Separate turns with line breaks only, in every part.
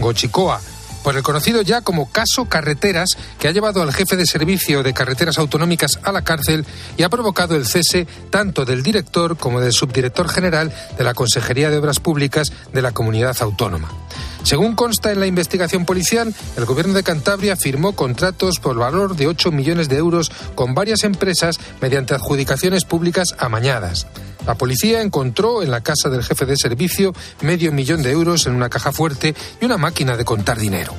Gochicoa por el conocido ya como caso Carreteras, que ha llevado al jefe de servicio de carreteras autonómicas a la cárcel y ha provocado el cese tanto del director como del subdirector general de la Consejería de Obras Públicas de la comunidad autónoma. Según consta en la investigación policial, el gobierno de Cantabria firmó contratos por valor de 8 millones de euros con varias empresas mediante adjudicaciones públicas amañadas. La policía encontró en la casa del jefe de servicio medio millón de euros en una caja fuerte y una máquina de contar dinero.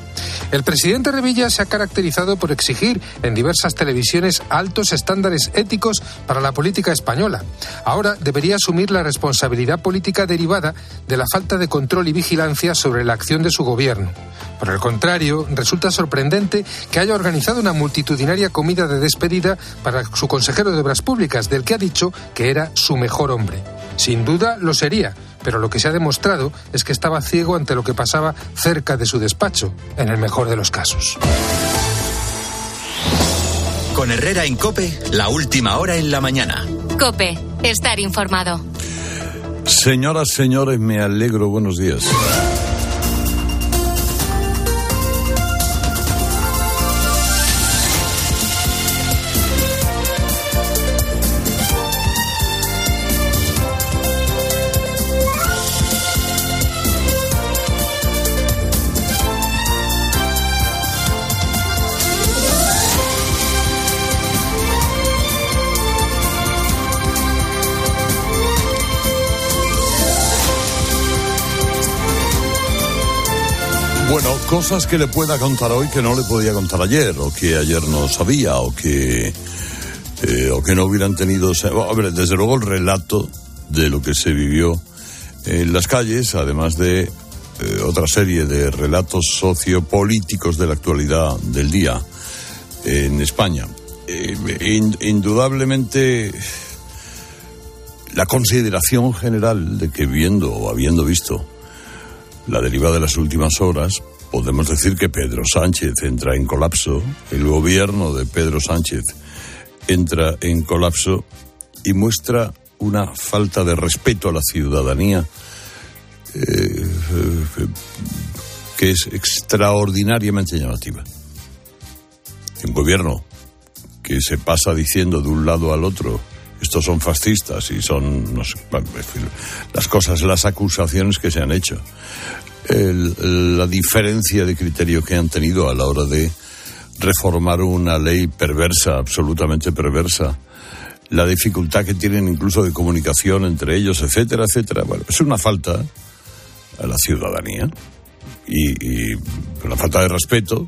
El presidente Revilla se ha caracterizado por exigir en diversas televisiones altos estándares éticos para la política española. Ahora debería asumir la responsabilidad política derivada de la falta de control y vigilancia sobre la acción de su gobierno. Por el contrario, resulta sorprendente que haya organizado una multitudinaria comida de despedida para su consejero de Obras Públicas, del que ha dicho que era su mejor hombre. Sin duda lo sería, pero lo que se ha demostrado es que estaba ciego ante lo que pasaba cerca de su despacho, en el mejor de los casos.
Con Herrera en Cope, la última hora en la mañana.
Cope, estar informado.
Señoras, señores, me alegro. Buenos días. Bueno, cosas que le pueda contar hoy que no le podía contar ayer, o que ayer no sabía, o que, eh, o que no hubieran tenido. Hombre, desde luego el relato de lo que se vivió en las calles, además de eh, otra serie de relatos sociopolíticos de la actualidad del día en España. Eh, in- indudablemente la consideración general de que viendo o habiendo visto la deriva de las últimas horas, podemos decir que Pedro Sánchez entra en colapso, el gobierno de Pedro Sánchez entra en colapso y muestra una falta de respeto a la ciudadanía eh, eh, que es extraordinariamente llamativa. Un gobierno que se pasa diciendo de un lado al otro estos son fascistas y son, no sé, las cosas, las acusaciones que se han hecho, la diferencia de criterio que han tenido a la hora de reformar una ley perversa, absolutamente perversa, la dificultad que tienen incluso de comunicación entre ellos, etcétera, etcétera. Bueno, es una falta a la ciudadanía y, y una falta de respeto,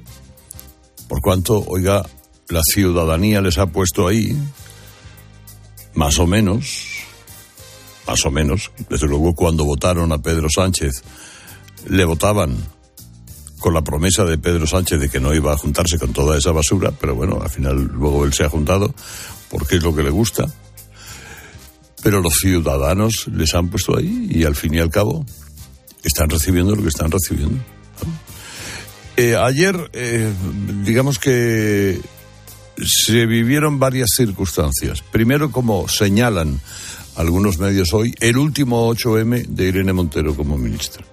por cuanto, oiga, la ciudadanía les ha puesto ahí, más o menos, más o menos, desde luego cuando votaron a Pedro Sánchez, le votaban con la promesa de Pedro Sánchez de que no iba a juntarse con toda esa basura, pero bueno, al final luego él se ha juntado porque es lo que le gusta. Pero los ciudadanos les han puesto ahí y al fin y al cabo están recibiendo lo que están recibiendo. Eh, ayer, eh, digamos que se vivieron varias circunstancias. Primero, como señalan algunos medios hoy, el último 8M de Irene Montero como ministra.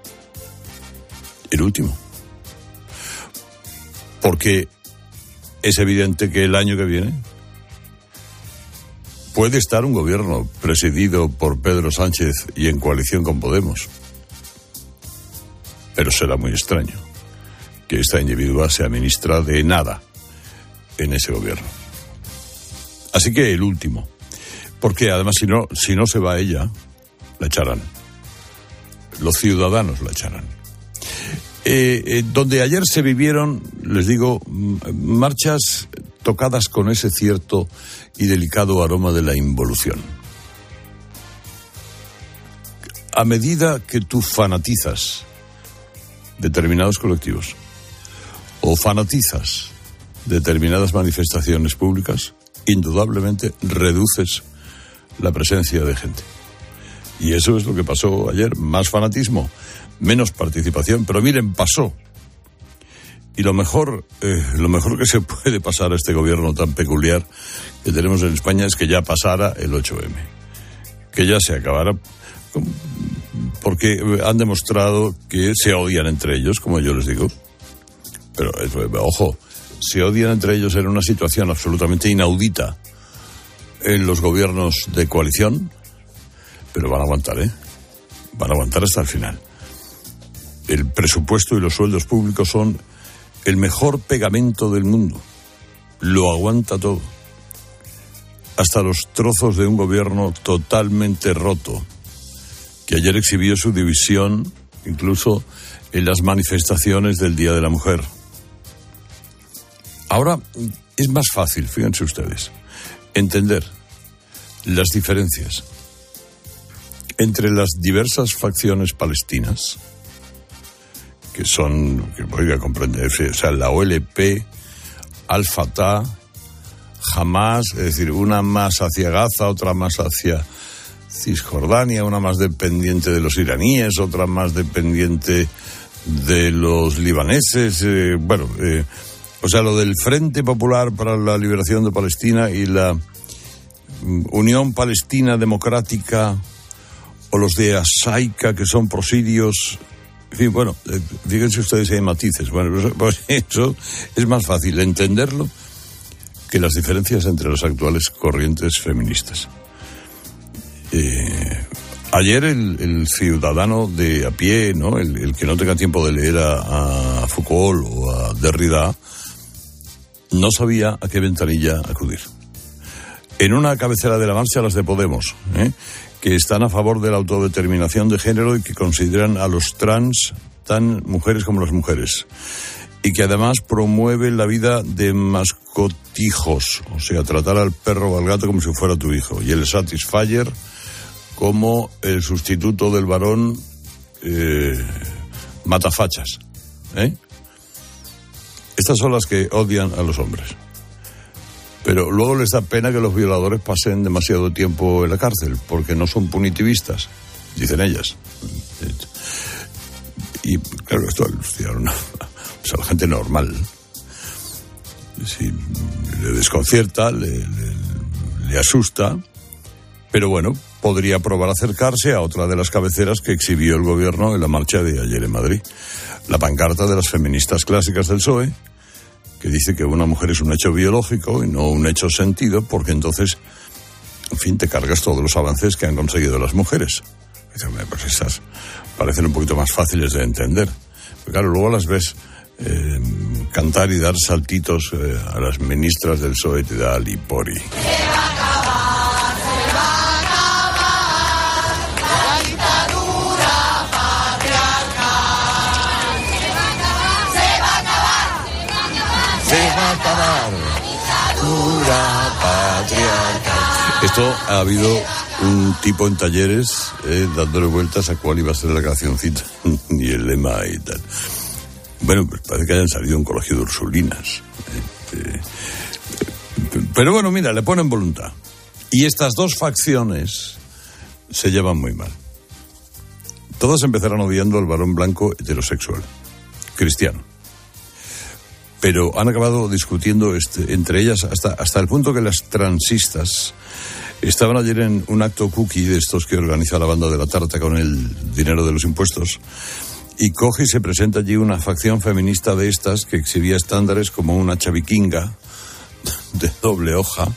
El último. Porque es evidente que el año que viene puede estar un gobierno presidido por Pedro Sánchez y en coalición con Podemos. Pero será muy extraño que esta individua sea ministra de nada en ese gobierno. Así que el último. Porque además si no, si no se va ella, la echarán. Los ciudadanos la echarán. Eh, eh, donde ayer se vivieron, les digo, marchas tocadas con ese cierto y delicado aroma de la involución. A medida que tú fanatizas determinados colectivos o fanatizas determinadas manifestaciones públicas, indudablemente reduces la presencia de gente. Y eso es lo que pasó ayer. Más fanatismo, menos participación. Pero miren, pasó. Y lo mejor, eh, lo mejor que se puede pasar a este gobierno tan peculiar que tenemos en España es que ya pasara el 8M. Que ya se acabara. porque han demostrado que se odian entre ellos, como yo les digo. Pero, ojo, se odian entre ellos en una situación absolutamente inaudita en los gobiernos de coalición, pero van a aguantar, ¿eh? Van a aguantar hasta el final. El presupuesto y los sueldos públicos son el mejor pegamento del mundo. Lo aguanta todo. Hasta los trozos de un gobierno totalmente roto, que ayer exhibió su división incluso en las manifestaciones del Día de la Mujer. Ahora es más fácil, fíjense ustedes, entender las diferencias entre las diversas facciones palestinas, que son, que a comprender, o sea, la OLP, Al-Fatah, Hamas, es decir, una más hacia Gaza, otra más hacia Cisjordania, una más dependiente de los iraníes, otra más dependiente de los libaneses, eh, bueno, eh, o sea, lo del Frente Popular para la Liberación de Palestina y la mm, Unión Palestina Democrática o los de Asaica, que son prosirios. En fin, bueno, eh, fíjense ustedes si hay matices. Bueno, pues, pues eso es más fácil entenderlo que las diferencias entre las actuales corrientes feministas. Eh, ayer el, ciudadano de a pie, ¿no? El, que no tenga tiempo de leer a, a Foucault o a Derrida, no sabía a qué ventanilla acudir. En una cabecera de la marcha, las de Podemos, ¿eh? que están a favor de la autodeterminación de género y que consideran a los trans tan mujeres como las mujeres. Y que además promueven la vida de mascotijos, o sea, tratar al perro o al gato como si fuera tu hijo. Y el Satisfyer como el sustituto del varón eh, matafachas. ¿eh? Estas son las que odian a los hombres. Pero luego les da pena que los violadores pasen demasiado tiempo en la cárcel, porque no son punitivistas, dicen ellas. Y claro, esto a la gente normal. Si le desconcierta, le, le asusta, pero bueno, podría probar acercarse a otra de las cabeceras que exhibió el gobierno en la marcha de ayer en Madrid. La pancarta de las feministas clásicas del PSOE, que dice que una mujer es un hecho biológico y no un hecho sentido, porque entonces, en fin, te cargas todos los avances que han conseguido las mujeres. Pues esas parecen un poquito más fáciles de entender. Pero claro, luego las ves eh, cantar y dar saltitos eh, a las ministras del PSOE te da Esto ha habido un tipo en talleres eh, dándole vueltas a cuál iba a ser la cancioncita y el lema y tal. Bueno, pues parece que hayan salido un colegio de Ursulinas. Eh, eh, pero bueno, mira, le ponen voluntad. Y estas dos facciones se llevan muy mal. Todas empezarán odiando al varón blanco heterosexual, cristiano pero han acabado discutiendo este, entre ellas hasta, hasta el punto que las transistas estaban ayer en un acto cookie de estos que organiza la banda de la tarta con el dinero de los impuestos y coge y se presenta allí una facción feminista de estas que exhibía estándares como una chaviquinga de doble hoja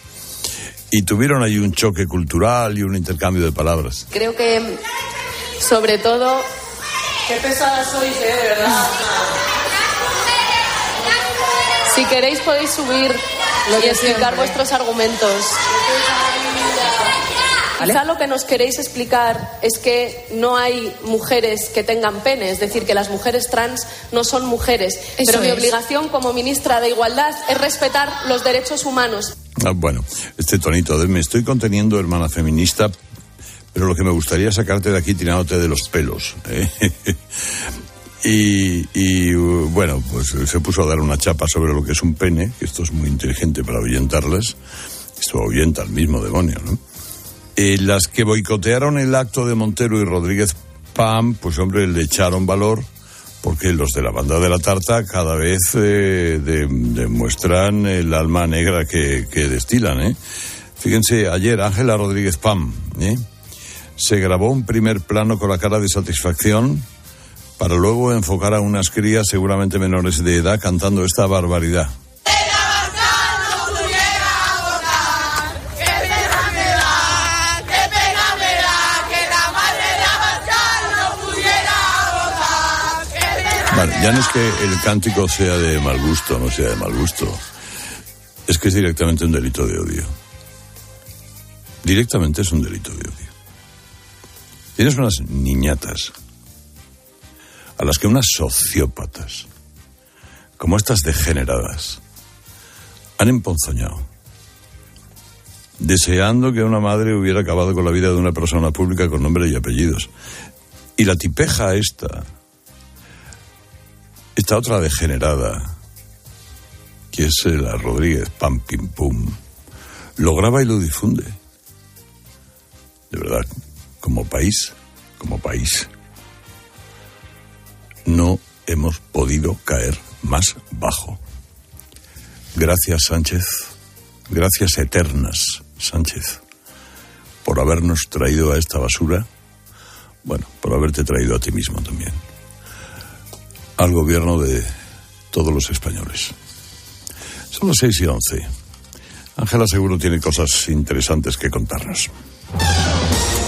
y tuvieron allí un choque cultural y un intercambio de palabras.
Creo que sobre todo... Qué pesada sois, ¿eh? De verdad. Si queréis podéis subir y explicar vuestros argumentos. Quizá lo que nos queréis explicar es que no hay mujeres que tengan pene, es decir, que las mujeres trans no son mujeres. Pero mi obligación como ministra de Igualdad es respetar los derechos humanos.
Ah, bueno, este tonito de me estoy conteniendo, hermana feminista, pero lo que me gustaría sacarte de aquí tirándote de los pelos. ¿eh? Y, bueno, pues se puso a dar una chapa sobre lo que es un pene, que esto es muy inteligente para ahuyentarlas. Esto ahuyenta al mismo demonio, ¿no? Eh, las que boicotearon el acto de Montero y Rodríguez Pam, pues hombre, le echaron valor, porque los de la banda de la tarta cada vez eh, demuestran el alma negra que, que destilan, ¿eh? Fíjense, ayer Ángela Rodríguez Pam, ¿eh? se grabó un primer plano con la cara de satisfacción para luego enfocar a unas crías seguramente menores de edad cantando esta barbaridad. Ya no es que el cántico sea de mal gusto, no sea de mal gusto. Es que es directamente un delito de odio. Directamente es un delito de odio. Tienes unas niñatas a las que unas sociópatas, como estas degeneradas, han emponzoñado, deseando que una madre hubiera acabado con la vida de una persona pública con nombre y apellidos. Y la tipeja esta, esta otra degenerada, que es la Rodríguez Pam Pim Pum, lo graba y lo difunde. De verdad, como país, como país, no hemos podido caer más bajo. Gracias, Sánchez. Gracias eternas, Sánchez, por habernos traído a esta basura. Bueno, por haberte traído a ti mismo también al gobierno de todos los españoles. Son las seis y once. Ángela seguro tiene cosas interesantes que contarnos.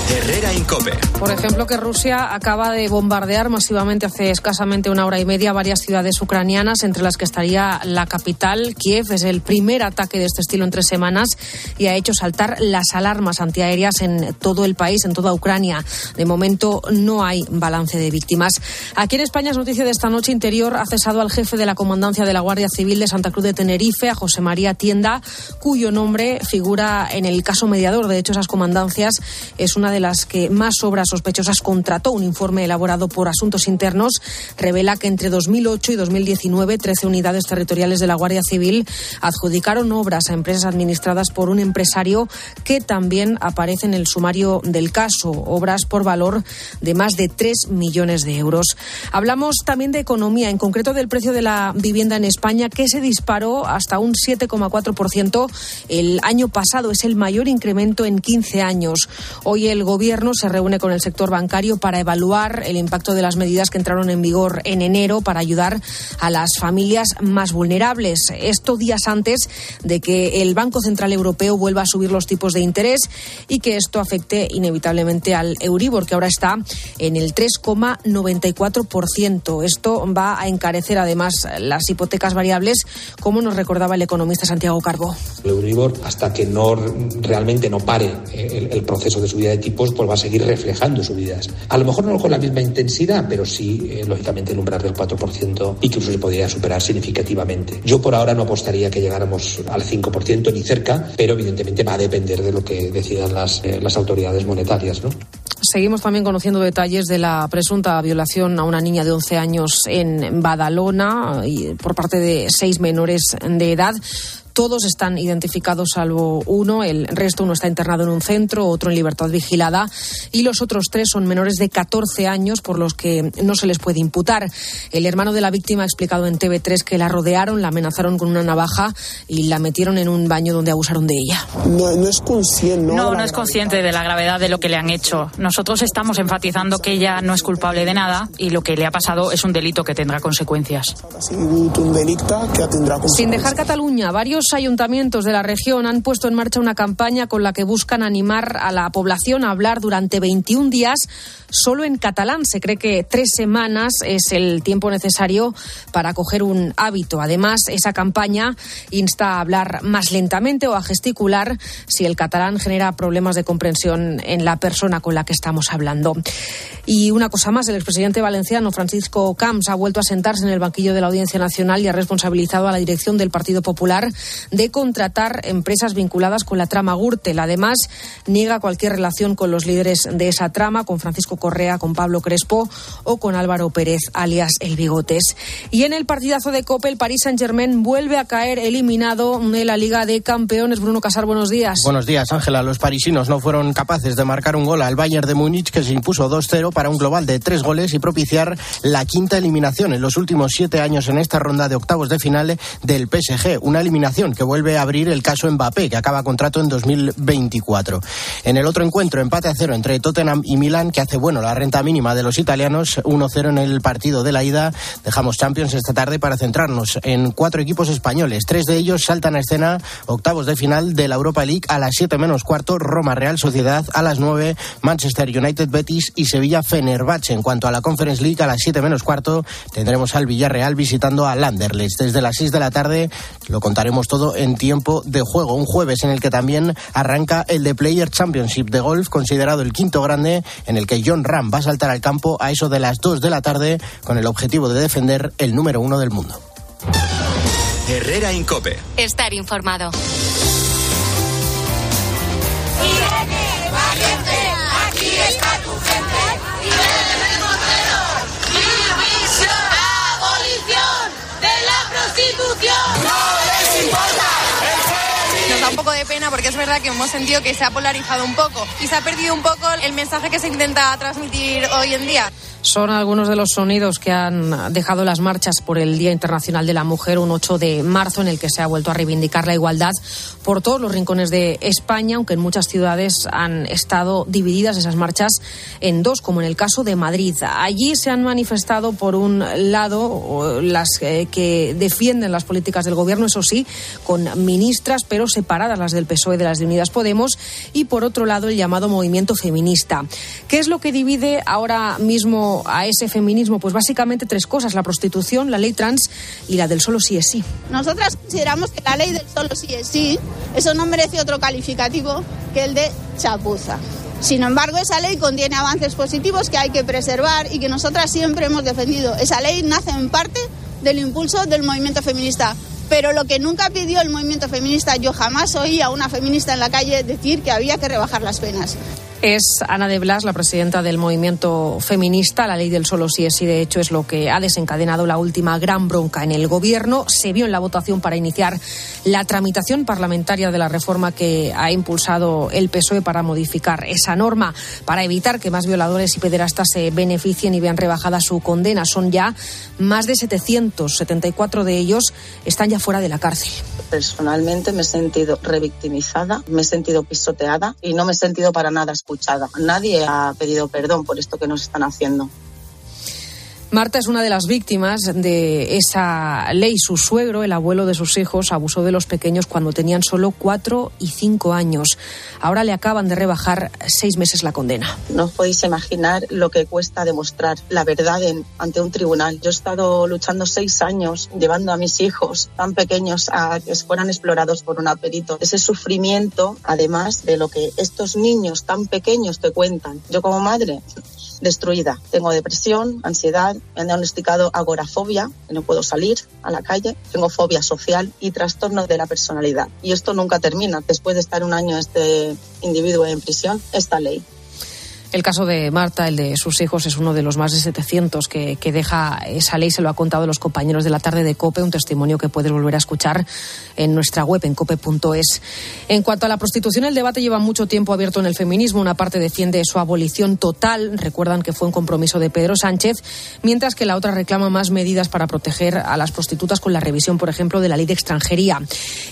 Herrera Incope.
Por ejemplo, que Rusia acaba de bombardear masivamente hace escasamente una hora y media varias ciudades ucranianas, entre las que estaría la capital, Kiev. Es el primer ataque de este estilo en tres semanas y ha hecho saltar las alarmas antiaéreas en todo el país, en toda Ucrania. De momento no hay balance de víctimas. Aquí en España es noticia de esta noche. Interior ha cesado al jefe de la comandancia de la Guardia Civil de Santa Cruz de Tenerife, a José María Tienda, cuyo nombre figura en el caso mediador. De hecho, esas comandancias es una de de las que más obras sospechosas contrató. Un informe elaborado por Asuntos Internos revela que entre 2008 y 2019 13 unidades territoriales de la Guardia Civil adjudicaron obras a empresas administradas por un empresario que también aparece en el sumario del caso, obras por valor de más de 3 millones de euros. Hablamos también de economía, en concreto del precio de la vivienda en España, que se disparó hasta un 7,4% el año pasado. Es el mayor incremento en 15 años. Hoy el Gobierno se reúne con el sector bancario para evaluar el impacto de las medidas que entraron en vigor en enero para ayudar a las familias más vulnerables. Esto días antes de que el Banco Central Europeo vuelva a subir los tipos de interés y que esto afecte inevitablemente al Euribor, que ahora está en el 3,94%. Esto va a encarecer además las hipotecas variables, como nos recordaba el economista Santiago Carbo.
El Euribor, hasta que no realmente no pare el, el proceso de subida de tipos, pues, va a seguir reflejando subidas. A lo mejor no con la misma intensidad, pero sí, eh, lógicamente, el umbral del 4% y que se podría superar significativamente. Yo por ahora no apostaría que llegáramos al 5% ni cerca, pero evidentemente va a depender de lo que decidan las, eh, las autoridades monetarias. ¿no?
Seguimos también conociendo detalles de la presunta violación a una niña de 11 años en Badalona y por parte de seis menores de edad. Todos están identificados salvo uno, el resto uno está internado en un centro, otro en libertad vigilada y los otros tres son menores de 14 años por los que no se les puede imputar. El hermano de la víctima ha explicado en TV3 que la rodearon, la amenazaron con una navaja y la metieron en un baño donde abusaron de ella.
No, es consciente.
No, no, es consciente de la gravedad de lo que le han hecho. Nosotros estamos enfatizando que ella no es culpable de nada y lo que le ha pasado es un delito que tendrá consecuencias.
Sin dejar Cataluña, varios ayuntamientos de la región han puesto en marcha una campaña con la que buscan animar a la población a hablar durante 21 días solo en catalán. Se cree que tres semanas es el tiempo necesario para coger un hábito. Además, esa campaña insta a hablar más lentamente o a gesticular si el catalán genera problemas de comprensión en la persona con la que estamos hablando. Y una cosa más, el expresidente valenciano Francisco Camps ha vuelto a sentarse en el banquillo de la Audiencia Nacional y ha responsabilizado a la dirección del Partido Popular de contratar empresas vinculadas con la trama Gürtel. Además, niega cualquier relación con los líderes de esa trama, con Francisco Correa, con Pablo Crespo o con Álvaro Pérez, alias El Bigotes. Y en el partidazo de Copa, el Paris Saint-Germain vuelve a caer eliminado de la Liga de Campeones. Bruno Casar, buenos días.
Buenos días, Ángela. Los parisinos no fueron capaces de marcar un gol al Bayern de Múnich, que se impuso 2-0 para un global de tres goles y propiciar la quinta eliminación en los últimos siete años en esta ronda de octavos de final del PSG. Una eliminación Que vuelve a abrir el caso Mbappé, que acaba contrato en 2024. En el otro encuentro, empate a cero entre Tottenham y Milán, que hace bueno la renta mínima de los italianos, 1-0 en el partido de la ida. Dejamos Champions esta tarde para centrarnos en cuatro equipos españoles. Tres de ellos saltan a escena octavos de final de la Europa League a las 7 menos cuarto, Roma Real Sociedad a las 9, Manchester United Betis y Sevilla Fenerbahce. En cuanto a la Conference League, a las 7 menos cuarto tendremos al Villarreal visitando a Landerlecht. Desde las 6 de la tarde lo contaremos todo en tiempo de juego. Un jueves en el que también arranca el de Player Championship de golf, considerado el quinto grande, en el que John Ram va a saltar al campo a eso de las 2 de la tarde con el objetivo de defender el número uno del mundo.
Herrera Incope.
Estar informado.
De
pena porque es verdad que hemos sentido que se ha polarizado un poco y se ha perdido un poco el mensaje que se intenta transmitir hoy en día.
Son algunos de los sonidos que han dejado las marchas por el Día Internacional de la Mujer, un 8 de marzo en el que se ha vuelto a reivindicar la igualdad por todos los rincones de España, aunque en muchas ciudades han estado divididas esas marchas en dos, como en el caso de Madrid. Allí se han manifestado, por un lado, las eh, que defienden las políticas del Gobierno, eso sí, con ministras, pero separadas las del PSOE de las de Unidas Podemos, y por otro lado, el llamado movimiento feminista. ¿Qué es lo que divide ahora mismo a ese feminismo? Pues básicamente tres cosas, la prostitución, la ley trans y la del solo sí es sí.
Nosotras consideramos que la ley del solo sí es sí, eso no merece otro calificativo que el de chapuza. Sin embargo, esa ley contiene avances positivos que hay que preservar y que nosotras siempre hemos defendido. Esa ley nace en parte del impulso del movimiento feminista. Pero lo que nunca pidió el movimiento feminista, yo jamás oí a una feminista en la calle decir que había que rebajar las penas.
Es Ana de Blas, la presidenta del movimiento feminista. La ley del solo sí es sí, de hecho, es lo que ha desencadenado la última gran bronca en el gobierno. Se vio en la votación para iniciar la tramitación parlamentaria de la reforma que ha impulsado el PSOE para modificar esa norma, para evitar que más violadores y pederastas se beneficien y vean rebajada su condena. Son ya más de 774 de ellos están ya fuera de la cárcel.
Personalmente me he sentido revictimizada, me he sentido pisoteada y no me he sentido para nada escuchada. Nadie ha pedido perdón por esto que nos están haciendo.
Marta es una de las víctimas de esa ley. Su suegro, el abuelo de sus hijos, abusó de los pequeños cuando tenían solo cuatro y cinco años. Ahora le acaban de rebajar seis meses la condena.
No os podéis imaginar lo que cuesta demostrar la verdad ante un tribunal. Yo he estado luchando seis años llevando a mis hijos tan pequeños a que fueran explorados por un perito. Ese sufrimiento, además de lo que estos niños tan pequeños te cuentan. Yo como madre destruida. Tengo depresión, ansiedad, me han diagnosticado agorafobia, que no puedo salir a la calle, tengo fobia social y trastorno de la personalidad. Y esto nunca termina. Después de estar un año este individuo en prisión, esta ley
el caso de Marta, el de sus hijos, es uno de los más de 700 que, que, deja esa ley. Se lo ha contado los compañeros de la tarde de COPE, un testimonio que puedes volver a escuchar en nuestra web, en cope.es. En cuanto a la prostitución, el debate lleva mucho tiempo abierto en el feminismo. Una parte defiende su abolición total. Recuerdan que fue un compromiso de Pedro Sánchez, mientras que la otra reclama más medidas para proteger a las prostitutas con la revisión, por ejemplo, de la ley de extranjería.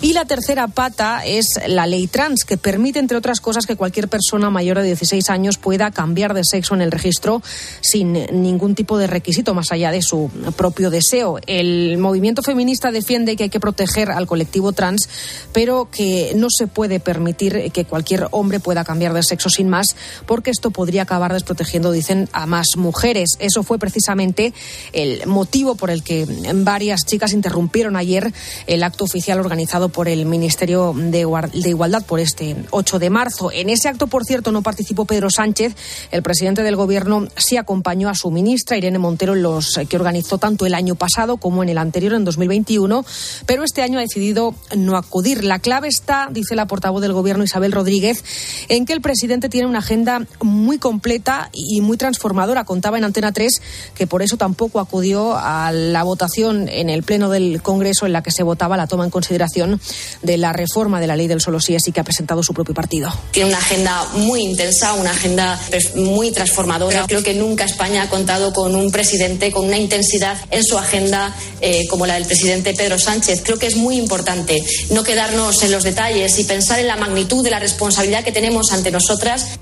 Y la tercera pata es la ley trans, que permite, entre otras cosas, que cualquier persona mayor de 16 años pueda cambiar de sexo en el registro sin ningún tipo de requisito más allá de su propio deseo. El movimiento feminista defiende que hay que proteger al colectivo trans, pero que no se puede permitir que cualquier hombre pueda cambiar de sexo sin más, porque esto podría acabar desprotegiendo, dicen, a más mujeres. Eso fue precisamente el motivo por el que varias chicas interrumpieron ayer el acto oficial organizado por el Ministerio de Igualdad por este 8 de marzo. En ese acto, por cierto, no participó Pedro Sánchez, el presidente del Gobierno sí acompañó a su ministra, Irene Montero, en los que organizó tanto el año pasado como en el anterior, en 2021, pero este año ha decidido no acudir. La clave está, dice la portavoz del Gobierno, Isabel Rodríguez, en que el presidente tiene una agenda muy completa y muy transformadora. Contaba en Antena 3 que por eso tampoco acudió a la votación en el Pleno del Congreso en la que se votaba la toma en consideración de la reforma de la ley del solo sí, así que ha presentado su propio partido.
Tiene una agenda muy intensa, una agenda muy transformadora. Creo que nunca España ha contado con un presidente con una intensidad en su agenda eh, como la del presidente Pedro Sánchez. Creo que es muy importante no quedarnos en los detalles y pensar en la magnitud de la responsabilidad que tenemos ante nosotras.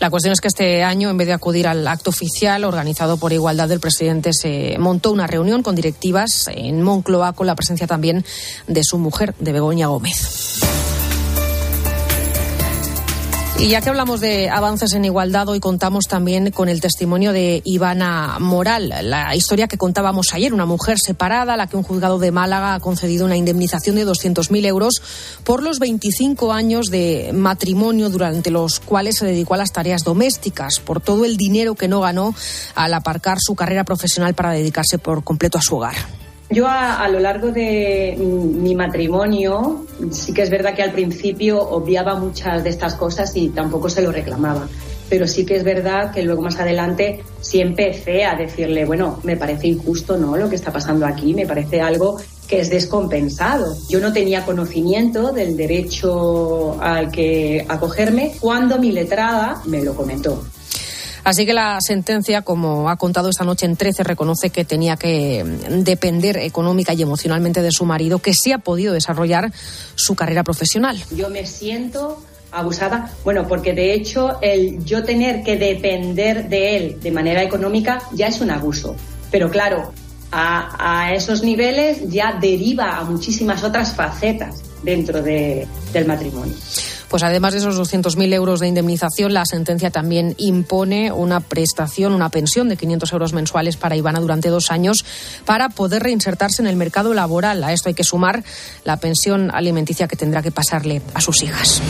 La cuestión es que este año, en vez de acudir al acto oficial organizado por Igualdad del presidente, se montó una reunión con directivas en Moncloa con la presencia también de su mujer, de Begoña Gómez. Y ya que hablamos de avances en igualdad, hoy contamos también con el testimonio de Ivana Moral, la historia que contábamos ayer, una mujer separada a la que un juzgado de Málaga ha concedido una indemnización de 200.000 euros por los 25 años de matrimonio durante los cuales se dedicó a las tareas domésticas, por todo el dinero que no ganó al aparcar su carrera profesional para dedicarse por completo a su hogar.
Yo a, lo largo de mi matrimonio sí que es verdad que al principio obviaba muchas de estas cosas y tampoco se lo reclamaba. Pero sí que es verdad que luego más adelante sí empecé a decirle, bueno, me parece injusto, ¿no? Lo que está pasando aquí, me parece algo que es descompensado. Yo no tenía conocimiento del derecho al que acogerme cuando mi letrada me lo comentó.
Así que la sentencia, como ha contado esta noche en 13, reconoce que tenía que depender económica y emocionalmente de su marido, que sí ha podido desarrollar su carrera profesional.
Yo me siento abusada, bueno, porque de hecho el yo tener que depender de él de manera económica ya es un abuso. Pero claro, a, esos niveles ya deriva a muchísimas otras facetas dentro del matrimonio.
Pues además de esos 200.000 euros de indemnización, la sentencia también impone una prestación, una pensión de 500 euros mensuales para Ivana durante dos años para poder reinsertarse en el mercado laboral. A esto hay que sumar la pensión alimenticia que tendrá que pasarle a sus hijas.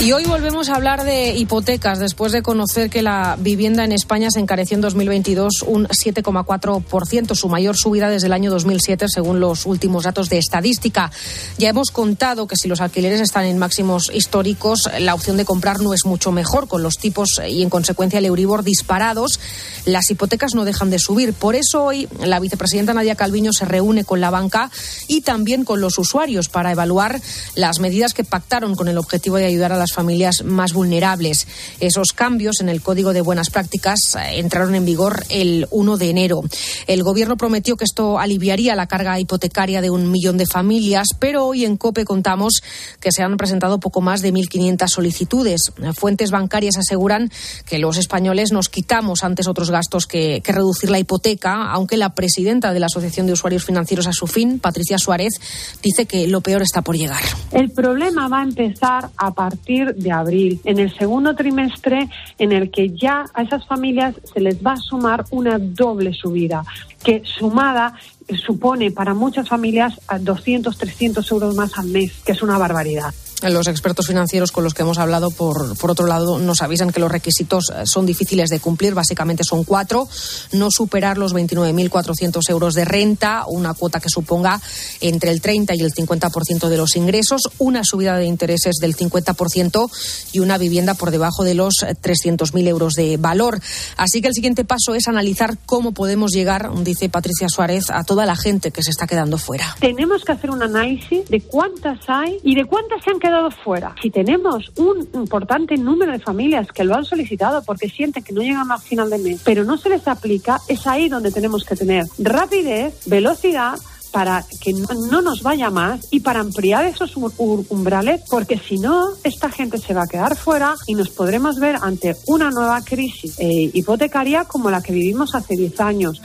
Y hoy volvemos a hablar de hipotecas después de conocer que la vivienda en España se encareció en 2022 un 7,4%, su mayor subida desde el año 2007 según los últimos datos de estadística. Ya hemos contado que si los alquileres están en máximos históricos, la opción de comprar no es mucho mejor con los tipos y en consecuencia el Euribor disparados. Las hipotecas no dejan de subir. Por eso hoy la vicepresidenta Nadia Calviño se reúne con la banca y también con los usuarios para evaluar las medidas que pactaron con el objetivo de ayudar a las familias más vulnerables. Esos cambios en el Código de Buenas Prácticas eh, entraron en vigor el 1 de enero. El Gobierno prometió que esto aliviaría la carga hipotecaria de un millón de familias, pero hoy en COPE contamos que se han presentado poco más de 1.500 solicitudes. Fuentes bancarias aseguran que los españoles nos quitamos antes otros gastos que, que reducir la hipoteca, aunque la presidenta de la Asociación de Usuarios Financieros a su fin, Patricia Suárez, dice que lo peor está por llegar.
El problema va a empezar a partir de abril, en el segundo trimestre en el que ya a esas familias se les va a sumar una doble subida, que sumada supone para muchas familias 200, 300 euros más al mes, que es una barbaridad.
Los expertos financieros con los que hemos hablado, por, por otro lado, nos avisan que los requisitos eh, son difíciles de cumplir. Básicamente son cuatro. No superar los 29.400 euros de renta, una cuota que suponga entre el 30 y el 50% de los ingresos, una subida de intereses del 50% y una vivienda por debajo de los 300.000 euros de valor. Así que el siguiente paso es analizar cómo podemos llegar, dice Patricia Suárez, a toda la gente que se está quedando fuera.
Tenemos que hacer un análisis de cuántas hay y de cuántas se han quedado quedado fuera. Si tenemos un importante número de familias que lo han solicitado porque sienten que no llegan al final de mes, pero no se les aplica, es ahí donde tenemos que tener rapidez, velocidad, para que no, nos vaya más y para ampliar esos umbrales, porque si no, esta gente se va a quedar fuera y nos podremos ver ante una nueva crisis eh, hipotecaria como la que vivimos hace 10 años.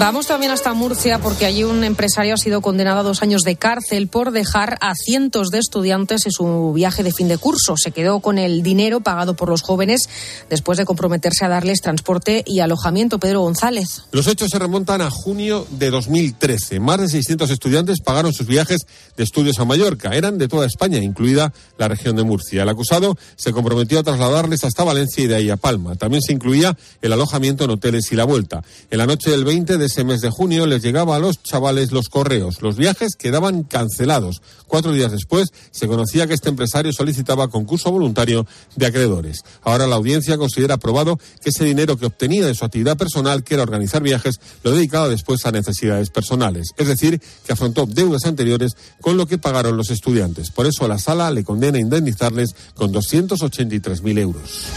Vamos también hasta Murcia porque allí un empresario ha sido condenado a dos años de cárcel por dejar a cientos de estudiantes en su viaje de fin de curso. Se quedó con el dinero pagado por los jóvenes después de comprometerse a darles transporte y alojamiento. Pedro González.
Los hechos se remontan a junio de 2013. Más de 600 estudiantes pagaron sus viajes de estudios a Mallorca. Eran de toda España, incluida la región de Murcia. El acusado se comprometió a trasladarles hasta Valencia y de ahí a Palma. También se incluía el alojamiento en hoteles y la vuelta. En la noche del 20 de ese mes de junio les llegaba a los chavales los correos. Los viajes quedaban cancelados. Cuatro días después se conocía que este empresario solicitaba concurso voluntario de acreedores. Ahora la audiencia considera aprobado que ese dinero que obtenía de su actividad personal, que era organizar viajes, lo dedicaba después a necesidades personales. Es decir, que afrontó deudas anteriores con lo que pagaron los estudiantes. Por eso la sala le condena a indemnizarles con 283.000 euros.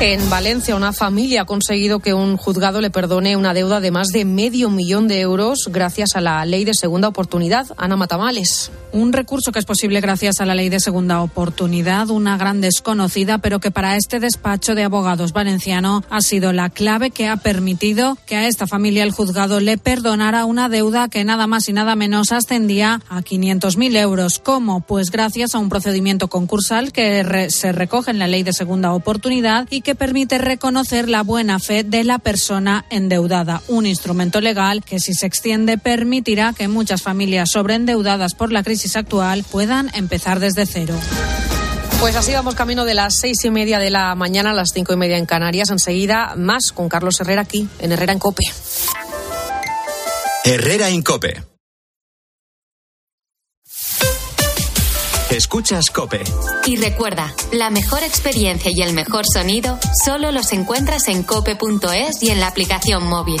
En Valencia, una familia ha conseguido que un juzgado le perdone una deuda de más de medio millón de euros gracias a la ley de segunda oportunidad. Ana Matamales.
Un recurso que es posible gracias a la ley de segunda oportunidad, una gran desconocida, pero que para este despacho de abogados valenciano ha sido la clave que ha permitido que a esta familia el juzgado le perdonara una deuda que nada más y nada menos ascendía a 500.000 euros. ¿Cómo? Pues gracias a un procedimiento concursal que se recoge en la ley de segunda oportunidad y que permite reconocer la buena fe de la persona endeudada. Un instrumento legal que si se extiende permitirá que muchas familias sobreendeudadas por la crisis actual puedan empezar desde cero.
Pues así vamos camino de las seis y media de la mañana a las cinco y media en Canarias. Enseguida más con Carlos Herrera aquí, en Herrera en Cope.
Herrera en Cope. Escuchas Cope.
Y recuerda, la mejor experiencia y el mejor sonido solo los encuentras en cope.es y en la aplicación móvil.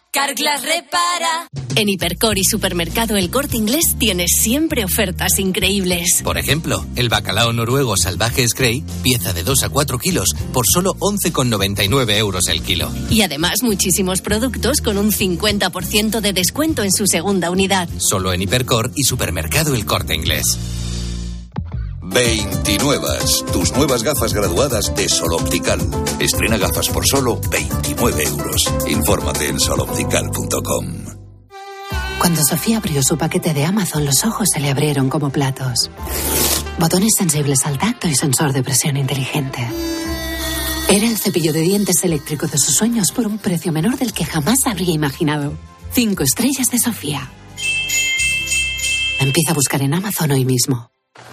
Carglass repara.
En Hipercor y Supermercado El Corte Inglés tienes siempre ofertas increíbles.
Por ejemplo, el bacalao noruego salvaje Scray, pieza de 2 a 4 kilos, por solo 11,99 euros el kilo.
Y además muchísimos productos con un 50% de descuento en su segunda unidad.
Solo en Hipercor y Supermercado El Corte Inglés.
29. Tus nuevas gafas graduadas de Sol Optical. Estrena gafas por solo 29 euros. Infórmate en soloptical.com.
Cuando Sofía abrió su paquete de Amazon, los ojos se le abrieron como platos. Botones sensibles al tacto y sensor de presión inteligente. Era el cepillo de dientes eléctrico de sus sueños por un precio menor del que jamás habría imaginado. Cinco estrellas de Sofía. Empieza a buscar en Amazon hoy mismo.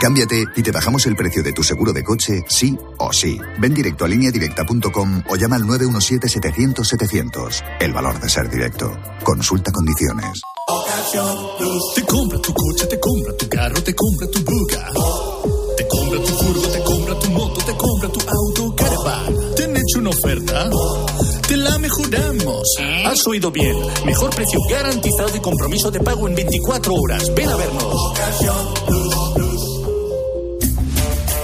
Cámbiate y te bajamos el precio de tu seguro de coche, sí o sí. Ven directo a lineadirecta.com o llama al 917-700-700. El valor de ser directo. Consulta condiciones.
Te compra tu coche, te compra tu carro, te compra tu buga. Te compra tu furgo, te compra tu moto, te compra tu auto, caravan. ¿Te han hecho una oferta? Te la mejoramos. Has oído bien. Mejor precio garantizado y compromiso de pago en 24 horas. Ven a vernos.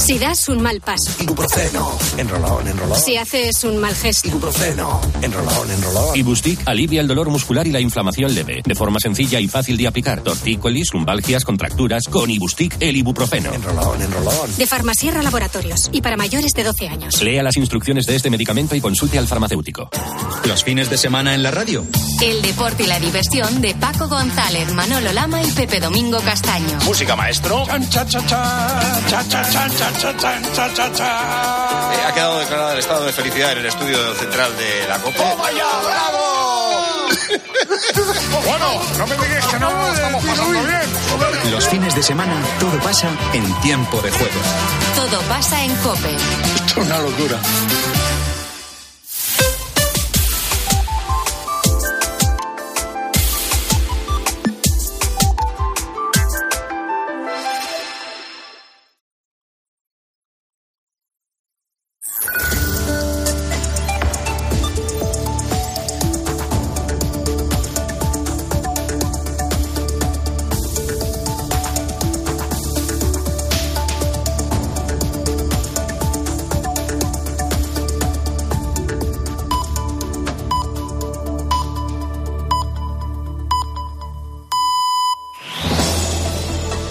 Si das un mal paso.
Ibuprofeno. Enrolón, enrolón.
Si haces un mal gesto.
Ibuprofeno. Enrolón, enrolón.
Ibustic alivia el dolor muscular y la inflamación leve. De forma sencilla y fácil de aplicar. Tortícolis, lumbalgias, contracturas. Con Ibustic, el ibuprofeno.
Enrolón, enrolón.
De Farmasierra Laboratorios. Y para mayores de 12 años.
Lea las instrucciones de este medicamento y consulte al farmacéutico.
Los fines de semana en la radio.
El deporte y la diversión de Paco González, Manolo Lama y Pepe Domingo Castaño.
Música maestro.
Cha, cha, cha, cha, cha, cha, cha,
Eh, ha quedado declarado el estado de felicidad en el estudio central de la Copa.
¡Toma ya, bravo! bueno, no me digáis que no lo estamos pasando bien.
Los fines de semana todo pasa en tiempo de juego.
Todo pasa en Cope.
Esto es una locura.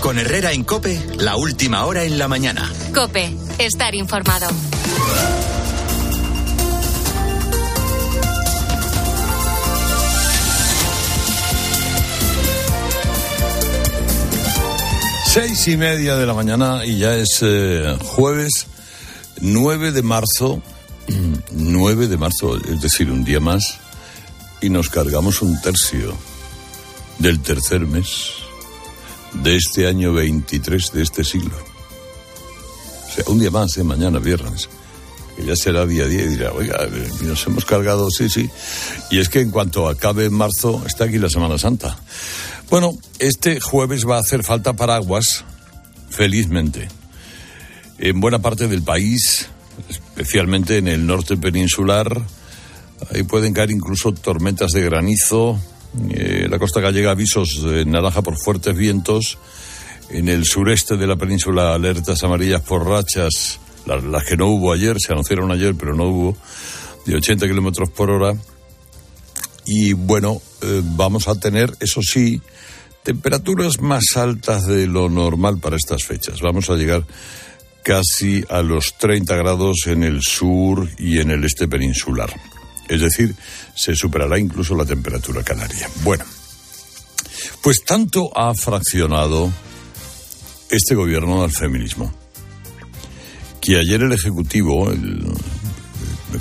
Con Herrera en Cope, la última hora en la mañana.
Cope, estar informado.
Seis y media de la mañana y ya es eh, jueves 9 de marzo. 9 de marzo, es decir, un día más. Y nos cargamos un tercio del tercer mes de este año 23 de este siglo. O sea, un día más, ¿eh? mañana, viernes. Que ya será día a día y dirá, oiga, eh, nos hemos cargado, sí, sí. Y es que en cuanto acabe marzo, está aquí la Semana Santa. Bueno, este jueves va a hacer falta paraguas, felizmente. En buena parte del país, especialmente en el norte peninsular, ahí pueden caer incluso tormentas de granizo. Eh, la costa gallega avisos de naranja por fuertes vientos. En el sureste de la península alertas amarillas por rachas, las, que no hubo ayer, se anunciaron ayer, pero no hubo, de 80 kilómetros por hora. Y bueno, eh, vamos a tener, eso sí, temperaturas más altas de lo normal para estas fechas. Vamos a llegar casi a los 30 grados en el sur y en el este peninsular. Es decir, se superará incluso la temperatura canaria. Bueno, pues tanto ha fraccionado este gobierno al feminismo que ayer el Ejecutivo,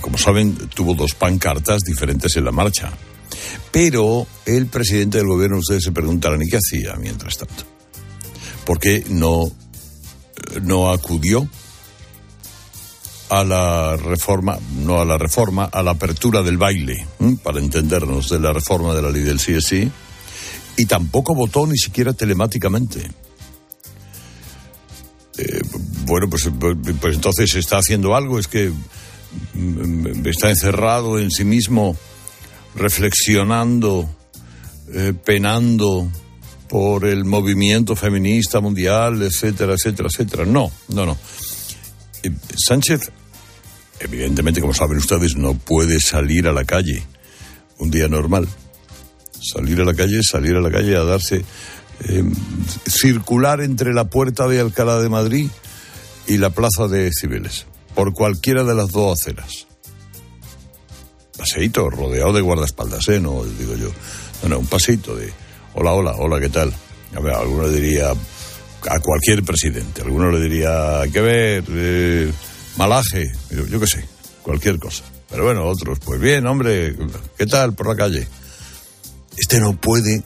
como saben, tuvo dos pancartas diferentes en la marcha. Pero el presidente del gobierno, ustedes se preguntarán, ¿y qué hacía mientras tanto? ¿Por qué no, no acudió a la reforma, no a la reforma, a la apertura del baile, para entendernos, de la reforma de la ley del CSI? Y tampoco votó ni siquiera telemáticamente. Eh, bueno, pues, pues entonces está haciendo algo, es que mm, está encerrado en sí mismo reflexionando, eh, penando por el movimiento feminista mundial, etcétera, etcétera, etcétera. No, no, no. Eh, Sánchez, evidentemente, como saben ustedes, no puede salir a la calle un día normal. Salir a la calle, salir a la calle a darse, eh, circular entre la puerta de Alcalá de Madrid y la plaza de Cibeles, por cualquiera de las dos aceras paseíto rodeado de guardaespaldas, ¿eh? No digo yo. No, no, un paseíto de hola, hola, hola, ¿qué tal? A ver, alguno le diría a cualquier presidente, alguno le diría, que ver, eh, malaje, yo, qué sé, cualquier cosa. Pero bueno, otros, pues bien, hombre, ¿qué tal por la calle? Este no puede,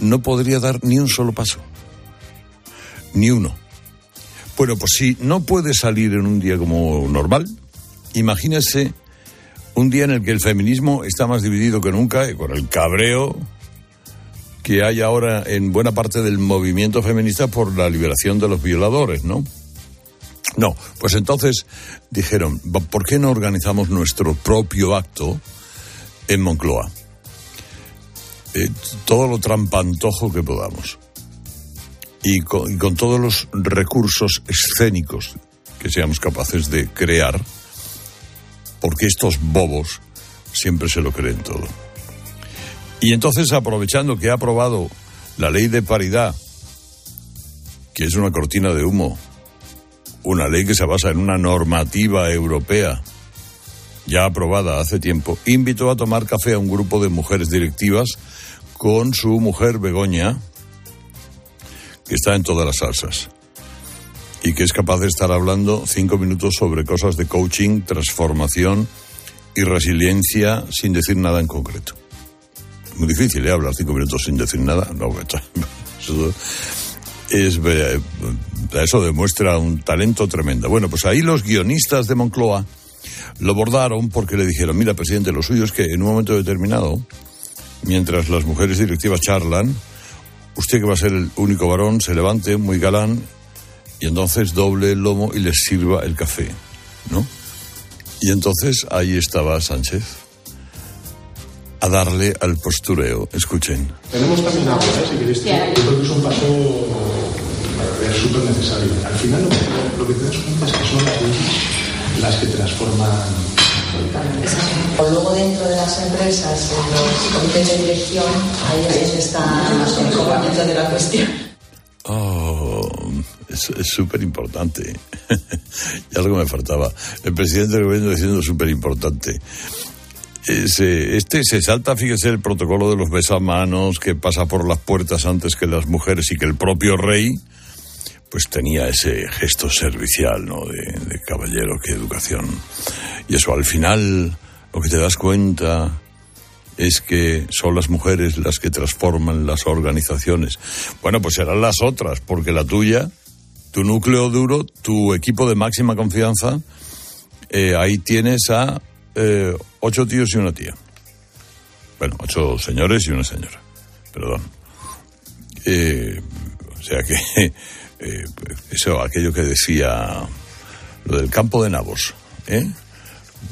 no podría dar ni un solo paso. Ni uno. Bueno, pues si no puede salir en un día como normal, imagínese un día en el que el feminismo está más dividido que nunca y con el cabreo que hay ahora en buena parte del movimiento feminista por la liberación de los violadores, ¿no? No, pues entonces dijeron, ¿por qué no organizamos nuestro propio acto en Moncloa? Eh, todo lo trampantojo que podamos. Y con, y con todos los recursos escénicos que seamos capaces de crear porque estos bobos siempre se lo creen todo. Y entonces, aprovechando que ha aprobado la ley de paridad, que es una cortina de humo, una ley que se basa en una normativa europea ya aprobada hace tiempo, invitó a tomar café a un grupo de mujeres directivas con su mujer Begoña, que está en todas las salsas y que es capaz de estar hablando cinco minutos sobre cosas de coaching, transformación y resiliencia sin decir nada en concreto. Muy difícil, ¿eh? Hablar cinco minutos sin decir nada. No, es, eh, eso demuestra un talento tremendo. Bueno, pues ahí los guionistas de Moncloa lo bordaron porque le dijeron, mira, presidente, lo suyo es que en un momento determinado, mientras las mujeres directivas charlan, usted que va a ser el único varón, se levante muy galán y entonces doble el lomo y les sirva el café, ¿no? Y entonces ahí estaba Sánchez a darle al postureo. Escuchen.
Tenemos también agua, ¿eh? si queréis. Yo creo que es un paso súper necesario. Al final lo que, lo que te das cuenta es que son las, las que transforman
Luego dentro de las empresas, en los comités de dirección, ahí es donde está el componente de la cuestión.
Oh, es súper importante. y algo me faltaba. El presidente del gobierno diciendo súper importante. Este se salta, fíjese, el protocolo de los besamanos que pasa por las puertas antes que las mujeres y que el propio rey, pues tenía ese gesto servicial, ¿no? De, de caballero, qué educación. Y eso al final, lo que te das cuenta es que son las mujeres las que transforman las organizaciones. Bueno, pues serán las otras, porque la tuya, tu núcleo duro, tu equipo de máxima confianza, eh, ahí tienes a eh, ocho tíos y una tía. Bueno, ocho señores y una señora. Perdón. Eh, o sea que eh, eso, aquello que decía lo del campo de nabos, ¿eh?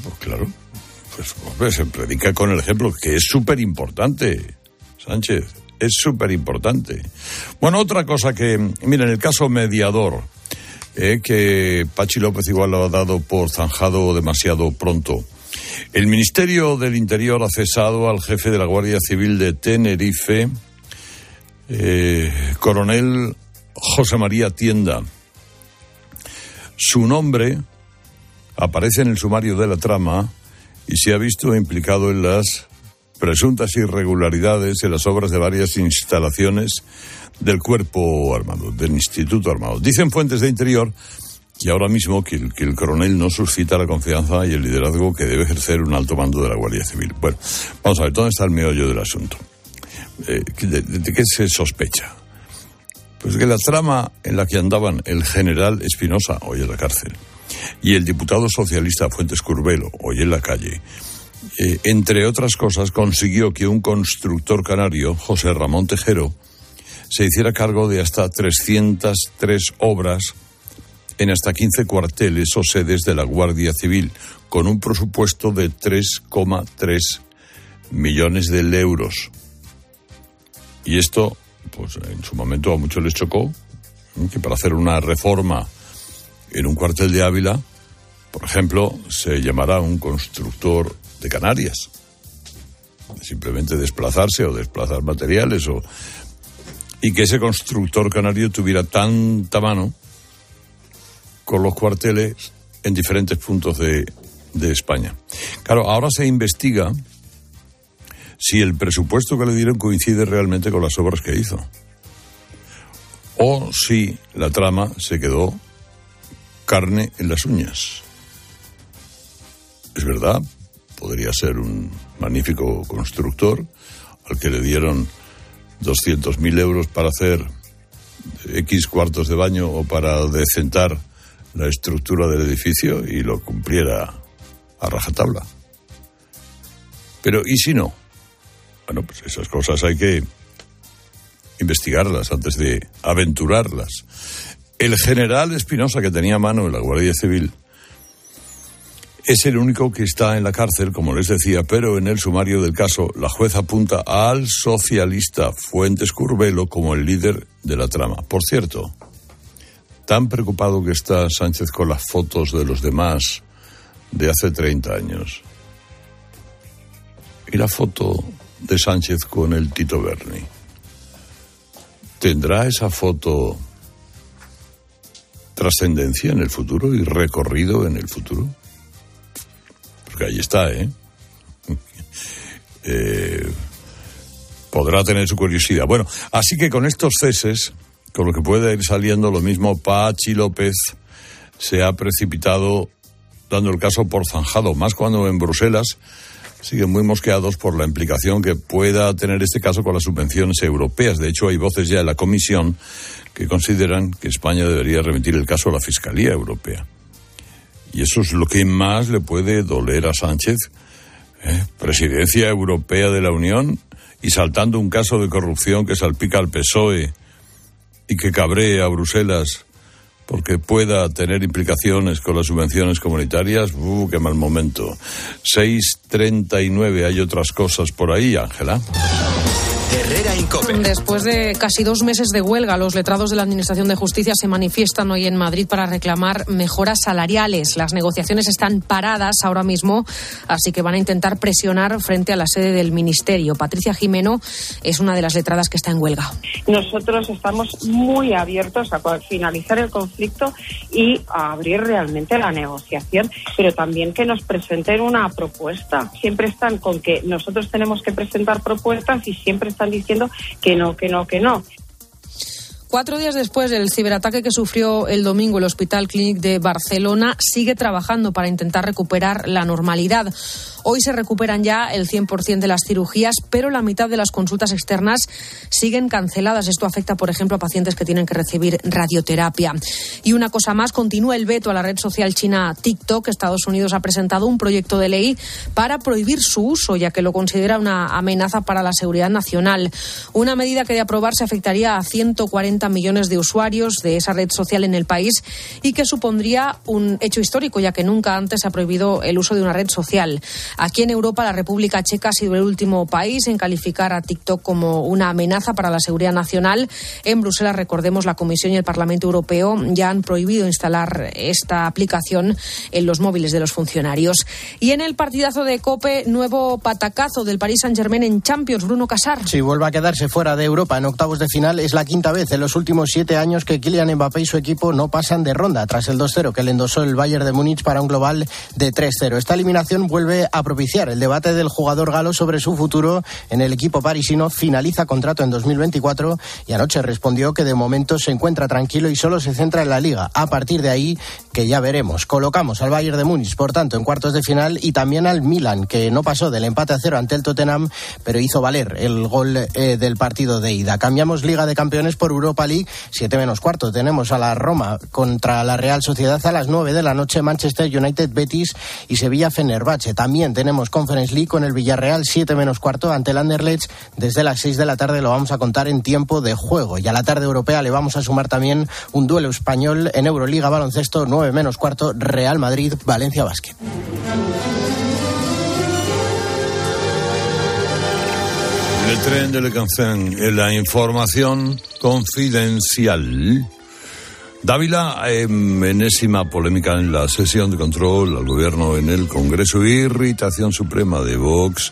Pues claro, pues hombre, se predica con el ejemplo, que es súper importante, Sánchez, es súper importante. Bueno, otra cosa que, mira, en el caso mediador, eh, que Pachi López igual lo ha dado por zanjado demasiado pronto. El Ministerio del Interior ha cesado al jefe de la Guardia Civil de Tenerife, eh, coronel José María Tienda. Su nombre aparece en el sumario de la trama y se ha visto implicado en las presuntas irregularidades en las obras de varias instalaciones del cuerpo armado, del Instituto Armado. Dicen fuentes de interior que ahora mismo que el, coronel no suscita la confianza y el liderazgo que debe ejercer un alto mando de la Guardia Civil. Bueno, vamos a ver, ¿dónde está el meollo del asunto? Eh, de, qué se sospecha? Pues que la trama en la que andaban el general Espinosa, hoy en la cárcel, y el diputado socialista Fuentes Curbelo, hoy en la calle, eh, entre otras cosas, consiguió que un constructor canario, José Ramón Tejero, se hiciera cargo de hasta 303 obras en hasta 15 cuarteles o sedes de la Guardia Civil, con un presupuesto de 3,3 millones de euros. Y esto, pues en su momento a muchos les chocó, que para hacer una reforma en un cuartel de Ávila, por ejemplo, se llamará un constructor de Canarias. Simplemente desplazarse o desplazar materiales o y que ese constructor canario tuviera tanta mano con los cuarteles en diferentes puntos de, de España. Claro, ahora se investiga si el presupuesto que le dieron coincide realmente con las obras que hizo. O si la trama se quedó carne en las uñas. Es verdad, podría ser un magnífico constructor al que le dieron 200.000 euros para hacer X cuartos de baño o para decentar la estructura del edificio y lo cumpliera a rajatabla. Pero ¿y si no? Bueno, pues esas cosas hay que investigarlas antes de aventurarlas. El general Espinosa, que tenía mano en la Guardia Civil, es el único que está en la cárcel, como les decía, pero en el sumario del caso la juez apunta al socialista Fuentes Curbelo como el líder de la trama. Por cierto, tan preocupado que está Sánchez con las fotos de los demás de hace 30 años. Y la foto de Sánchez con el Tito Berni. ¿Tendrá esa foto trascendencia en el futuro y recorrido en el futuro? Porque ahí está, ¿eh? eh podrá tener su curiosidad. Bueno, así que con estos ceses, con lo que puede ir saliendo, lo mismo Pachi López se ha precipitado dando el caso por zanjado, más cuando en Bruselas siguen muy mosqueados por la implicación que pueda tener este caso con las subvenciones europeas. De hecho, hay voces ya en la Comisión que consideran que España debería remitir el caso a la Fiscalía Europea. Y eso es lo que más le puede doler a Sánchez. ¿eh? Presidencia Europea de la Unión y saltando un caso de corrupción que salpica al PSOE y que cabree a Bruselas porque pueda tener implicaciones con las subvenciones comunitarias, ¡uh, qué mal momento! 6.39, hay otras cosas por ahí, Ángela.
Herrera Incope.
Después de casi dos meses de huelga, los letrados de la Administración de Justicia se manifiestan hoy en Madrid para reclamar mejoras salariales. Las negociaciones están paradas ahora mismo, así que van a intentar presionar frente a la sede del Ministerio. Patricia Jimeno es una de las letradas que está en huelga.
Nosotros estamos muy abiertos a finalizar el conflicto y a abrir realmente la negociación, pero también que nos presenten una propuesta. Siempre están con que nosotros tenemos que presentar propuestas y siempre están diciendo que no, que no, que no.
Cuatro días después del ciberataque que sufrió el domingo el Hospital Clínic de Barcelona, sigue trabajando para intentar recuperar la normalidad. Hoy se recuperan ya el 100% de las cirugías, pero la mitad de las consultas externas siguen canceladas. Esto afecta, por ejemplo, a pacientes que tienen que recibir radioterapia. Y una cosa más, continúa el veto a la red social china TikTok. Estados Unidos ha presentado un proyecto de ley para prohibir su uso, ya que lo considera una amenaza para la seguridad nacional. Una medida que de aprobarse afectaría a 140 millones de usuarios de esa red social en el país y que supondría un hecho histórico, ya que nunca antes se ha prohibido el uso de una red social. Aquí en Europa, la República Checa ha sido el último país en calificar a TikTok como una amenaza para la seguridad nacional. En Bruselas, recordemos, la Comisión y el Parlamento Europeo ya han prohibido instalar esta aplicación en los móviles de los funcionarios. Y en el partidazo de COPE, nuevo patacazo del Paris Saint-Germain en Champions, Bruno Casar.
Si vuelve a quedarse fuera de Europa en octavos de final, es la quinta vez en los últimos siete años que Kylian Mbappé y su equipo no pasan de ronda, tras el 2-0 que le endosó el Bayern de Múnich para un global de 3-0. Esta eliminación vuelve a propiciar el debate del jugador galo sobre su futuro en el equipo parisino. Finaliza contrato en 2024 y anoche respondió que de momento se encuentra tranquilo y solo se centra en la liga. A partir de ahí, que ya veremos. Colocamos al Bayern de Múnich, por tanto, en cuartos de final y también al Milan, que no pasó del empate a cero ante el Tottenham, pero hizo valer el gol eh, del partido de ida. Cambiamos Liga de Campeones por Europa League, siete menos cuarto. Tenemos a la Roma contra la Real Sociedad a las nueve de la noche, Manchester United, Betis y Sevilla Fenerbahce. También tenemos Conference League con el Villarreal, 7 menos cuarto ante el Anderlecht. Desde las 6 de la tarde lo vamos a contar en tiempo de juego. Y a la tarde europea le vamos a sumar también un duelo español en Euroliga Baloncesto, 9 menos cuarto, Real Madrid, Valencia Básquet.
El tren de Le en la información confidencial. Dávila, em, enésima polémica en la sesión de control al gobierno en el Congreso, irritación suprema de Vox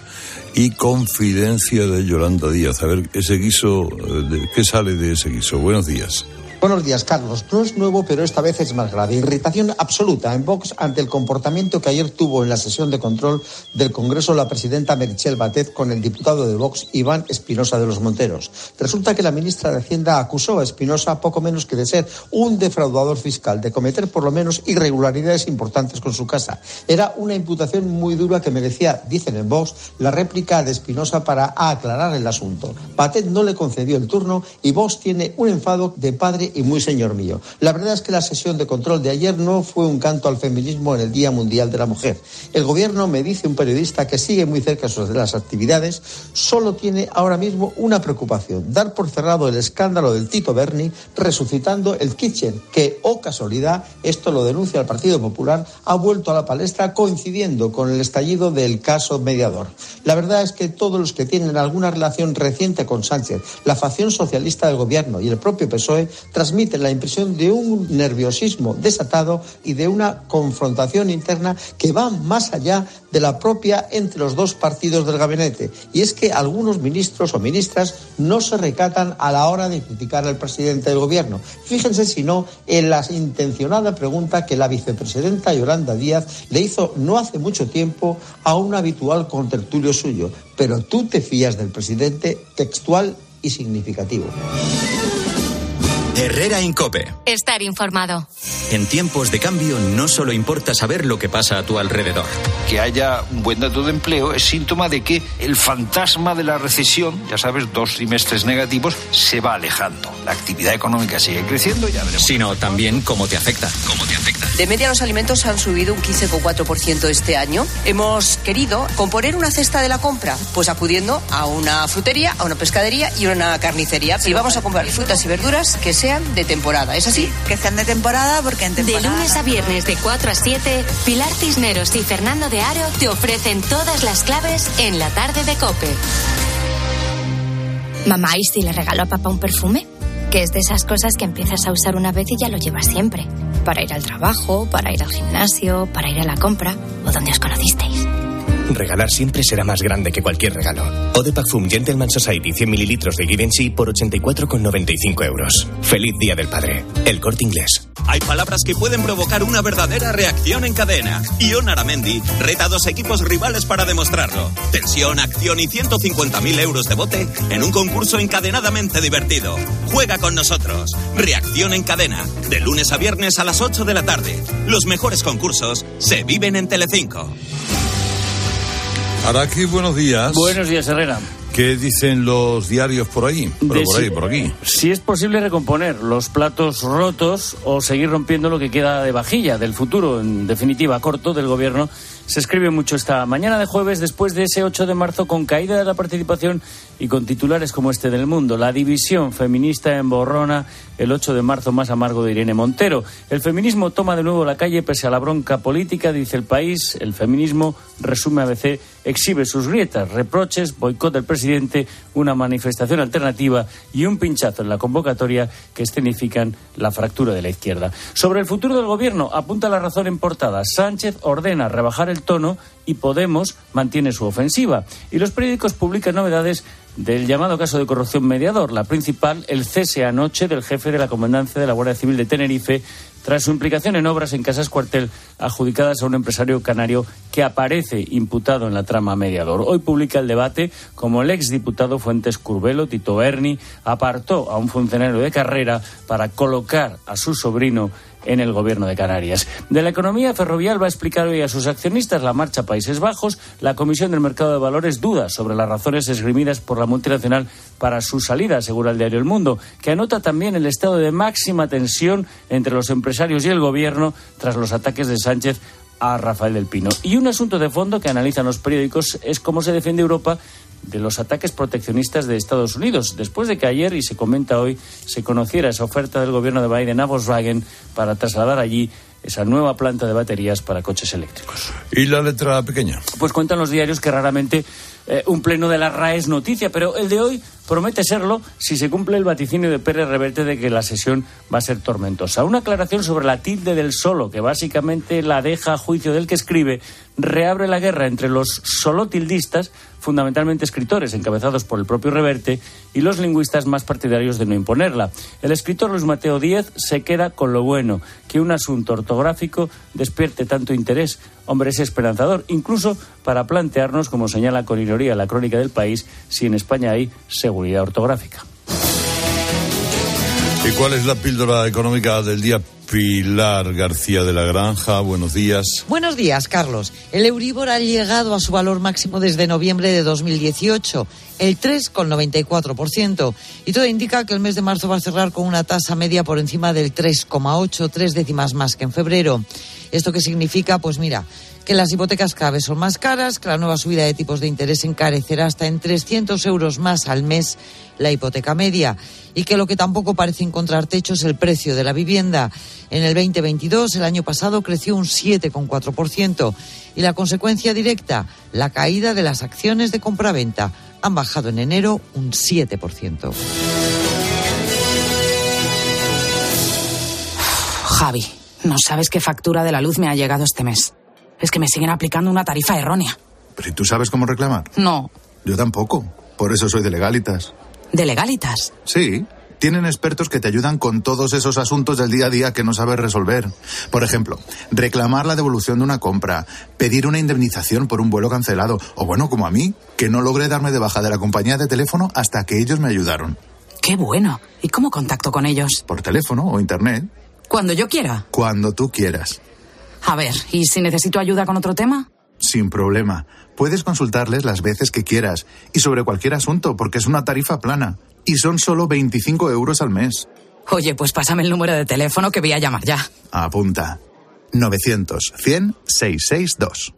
y confidencia de Yolanda Díaz. A ver, ese guiso, eh, ¿qué sale de ese guiso? Buenos días.
Buenos días, Carlos. No es nuevo, pero esta vez es más grave. Irritación absoluta en Vox ante el comportamiento que ayer tuvo en la sesión de control del Congreso la presidenta Merichel Batet con el diputado de Vox, Iván Espinosa de los Monteros. Resulta que la ministra de Hacienda acusó a Espinosa poco menos que de ser un defraudador fiscal, de cometer por lo menos irregularidades importantes con su casa. Era una imputación muy dura que merecía, dicen en Vox, la réplica de Espinosa para aclarar el asunto. Batet no le concedió el turno y Vox tiene un enfado de padre y muy señor mío. La verdad es que la sesión de control de ayer no fue un canto al feminismo en el Día Mundial de la Mujer. El gobierno, me dice un periodista que sigue muy cerca de las actividades, solo tiene ahora mismo una preocupación, dar por cerrado el escándalo del Tito Berni, resucitando el Kitchen, que, o oh casualidad, esto lo denuncia el Partido Popular, ha vuelto a la palestra coincidiendo con el estallido del caso mediador. La verdad es que todos los que tienen alguna relación reciente con Sánchez, la facción socialista del gobierno y el propio PSOE transmiten la impresión de un nerviosismo desatado y de una confrontación interna que va más allá de la propia entre los dos partidos del gabinete. Y es que algunos ministros o ministras no se recatan a la hora de criticar al presidente del gobierno. Fíjense si no en la intencionada pregunta que la vicepresidenta Yolanda Díaz le hizo no hace mucho tiempo a un habitual contertulio suyo. Pero tú te fías del presidente textual y significativo.
Herrera Incope.
Estar informado.
En tiempos de cambio no solo importa saber lo que pasa a tu alrededor.
Que haya un buen dato de empleo es síntoma de que el fantasma de la recesión, ya sabes, dos trimestres negativos, se va alejando. La actividad económica sigue creciendo, ya veremos.
Sino también cómo te afecta.
¿Cómo te afecta?
De media los alimentos han subido un 15,4% este año. Hemos querido componer una cesta de la compra, pues acudiendo a una frutería, a una pescadería y a una carnicería. Y vamos a comprar frutas y verduras que sean de temporada, ¿es así?
Que sean de temporada porque en temporada...
De lunes a viernes de 4 a 7, Pilar Cisneros y Fernando de Aro te ofrecen todas las claves en la tarde de Cope.
Mamá, ¿y si le regalo a papá un perfume? Que es de esas cosas que empiezas a usar una vez y ya lo llevas siempre. Para ir al trabajo, para ir al gimnasio, para ir a la compra o donde os conocisteis.
Regalar siempre será más grande que cualquier regalo. O de Parfum Gentleman Society 100 mililitros de Givenchy por 84,95 euros. Feliz Día del Padre. El corte inglés.
Hay palabras que pueden provocar una verdadera reacción en cadena. Ion Aramendi reta a dos equipos rivales para demostrarlo. Tensión, acción y 150.000 euros de bote en un concurso encadenadamente divertido. Juega con nosotros. Reacción en cadena. De lunes a viernes a las 8 de la tarde. Los mejores concursos se viven en Telecinco.
Araki, buenos días.
Buenos días, Herrera.
¿Qué dicen los diarios por ahí? Por
si-
ahí, por aquí.
Si es posible recomponer los platos rotos o seguir rompiendo lo que queda de vajilla del futuro, en definitiva, corto del gobierno, se escribe mucho esta mañana de jueves después de ese 8 de marzo con caída de la participación y con titulares como este del mundo. La división feminista emborrona el 8 de marzo más amargo de Irene Montero. El feminismo toma de nuevo la calle pese a la bronca política, dice el país. El feminismo, resume ABC, exhibe sus grietas, reproches, boicot del presidente, una manifestación alternativa y un pinchazo en la convocatoria que escenifican la fractura de la izquierda. Sobre el futuro del gobierno, apunta la razón en portada. Sánchez ordena rebajar el tono y Podemos mantiene su ofensiva. Y los periódicos publican novedades del llamado caso de corrupción mediador. La principal, el cese anoche del jefe de la comandancia de la Guardia Civil de Tenerife tras su implicación en obras en casas cuartel adjudicadas a un empresario canario que aparece imputado en la trama mediador. Hoy publica el debate como el exdiputado Fuentes Curbelo, Tito Erni, apartó a un funcionario de carrera para colocar a su sobrino en el gobierno de Canarias. De la economía, Ferrovial va a explicar hoy a sus accionistas la marcha Países Bajos. La Comisión del Mercado de Valores duda sobre las razones esgrimidas por la multinacional para su salida, asegura el diario El Mundo, que anota también el estado de máxima tensión entre los empresarios y el gobierno tras los ataques de Sánchez a Rafael del Pino. Y un asunto de fondo que analizan los periódicos es cómo se defiende Europa de los ataques proteccionistas de Estados Unidos, después de que ayer, y se comenta hoy, se conociera esa oferta del gobierno de Biden a Volkswagen para trasladar allí esa nueva planta de baterías para coches eléctricos.
¿Y la letra pequeña?
Pues cuentan los diarios que raramente eh, un pleno de la RAE es noticia, pero el de hoy promete serlo si se cumple el vaticinio de Pérez Reverte de que la sesión va a ser tormentosa. Una aclaración sobre la tilde del solo, que básicamente la deja a juicio del que escribe, reabre la guerra entre los solotildistas, fundamentalmente escritores encabezados por el propio Reverte, y los lingüistas más partidarios de no imponerla. El escritor Luis Mateo Díez se queda con lo bueno, que un asunto ortográfico despierte tanto interés. Hombre, es esperanzador, incluso para plantearnos, como señala con ironía la crónica del país, si en España hay seguridad ortográfica.
¿Y cuál es la píldora económica del día? Pilar García de la Granja, buenos días.
Buenos días, Carlos. El Euribor ha llegado a su valor máximo desde noviembre de 2018, el 3,94%. Y todo indica que el mes de marzo va a cerrar con una tasa media por encima del 3,8, tres décimas más que en febrero. ¿Esto qué significa? Pues mira, que las hipotecas cada son más caras, que la nueva subida de tipos de interés encarecerá hasta en 300 euros más al mes la hipoteca media y que lo que tampoco parece encontrar techo es el precio de la vivienda. En el 2022, el año pasado, creció un 7,4% y la consecuencia directa, la caída de las acciones de compraventa, han bajado en enero un 7%.
Javi, no sabes qué factura de la luz me ha llegado este mes. Es que me siguen aplicando una tarifa errónea.
¿Pero ¿y tú sabes cómo reclamar?
No,
Yo tampoco. Por eso soy de legalitas.
de legalitas.
Sí. Tienen expertos que te ayudan con todos esos asuntos del día a día que no sabes resolver. Por ejemplo, reclamar la devolución de una compra, pedir una indemnización por un vuelo cancelado, o bueno, como a mí, que no logré darme de baja de la compañía de teléfono hasta que ellos me ayudaron.
Qué bueno. ¿Y cómo contacto con ellos?
Por teléfono o internet.
Cuando yo quiera.
Cuando tú quieras.
A ver, ¿y si necesito ayuda con otro tema?
Sin problema. Puedes consultarles las veces que quieras y sobre cualquier asunto porque es una tarifa plana. Y son solo 25 euros al mes.
Oye, pues pásame el número de teléfono que voy a llamar ya.
Apunta. 900 100 662.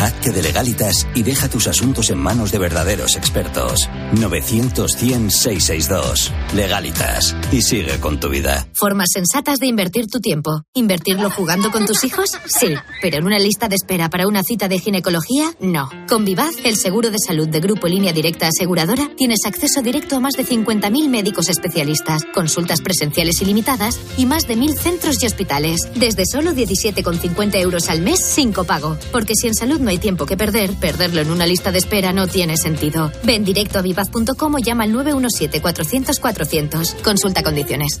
Hazte de legalitas y deja tus asuntos en manos de verdaderos expertos. 900-100-662. Legalitas. Y sigue con tu vida.
Formas sensatas de invertir tu tiempo. ¿Invertirlo jugando con tus hijos? Sí. Pero en una lista de espera para una cita de ginecología, no. Con Vivaz, el seguro de salud de Grupo Línea Directa Aseguradora, tienes acceso directo a más de 50.000 médicos especialistas, consultas presenciales ilimitadas y más de 1.000 centros y hospitales. Desde solo 17,50 euros al mes sin copago. Porque si en salud no hay tiempo que perder, perderlo en una lista de espera no tiene sentido. Ven directo a vivaz.com o llama al 917-400-400. Consulta condiciones.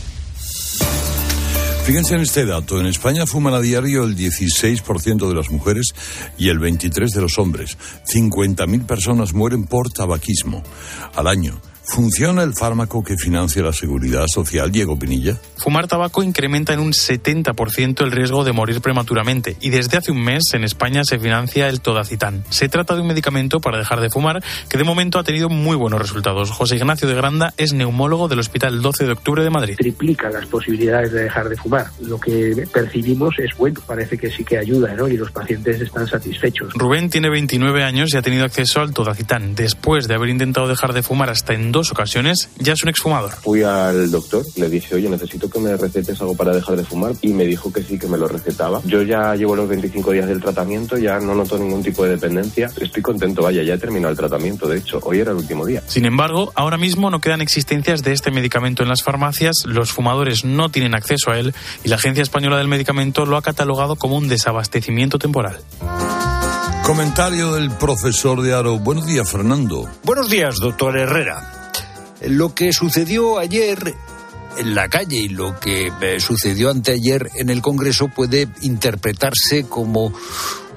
Fíjense en este dato. En España fuman a diario el 16% de las mujeres y el 23% de los hombres. 50.000 personas mueren por tabaquismo al año. ¿Funciona el fármaco que financia la seguridad social, Diego Pinilla?
Fumar tabaco incrementa en un 70% el riesgo de morir prematuramente y desde hace un mes en España se financia el Todacitán. Se trata de un medicamento para dejar de fumar que de momento ha tenido muy buenos resultados. José Ignacio de Granda es neumólogo del Hospital 12 de Octubre de Madrid.
Triplica las posibilidades de dejar de fumar. Lo que percibimos es bueno, parece que sí que ayuda ¿no? y los pacientes están satisfechos.
Rubén tiene 29 años y ha tenido acceso al Todacitán. Después de haber intentado dejar de fumar hasta en dos ocasiones, ya es un exfumador.
Fui al doctor, le dije, oye, necesito que me recetes algo para dejar de fumar y me dijo que sí, que me lo recetaba. Yo ya llevo los 25 días del tratamiento, ya no noto ningún tipo de dependencia. Estoy contento, vaya, ya he terminado el tratamiento, de hecho, hoy era el último día.
Sin embargo, ahora mismo no quedan existencias de este medicamento en las farmacias, los fumadores no tienen acceso a él y la Agencia Española del Medicamento lo ha catalogado como un desabastecimiento temporal.
Comentario del profesor de Aro. Buenos días, Fernando.
Buenos días, doctor Herrera. Lo que sucedió ayer en la calle y lo que eh, sucedió anteayer en el Congreso puede interpretarse como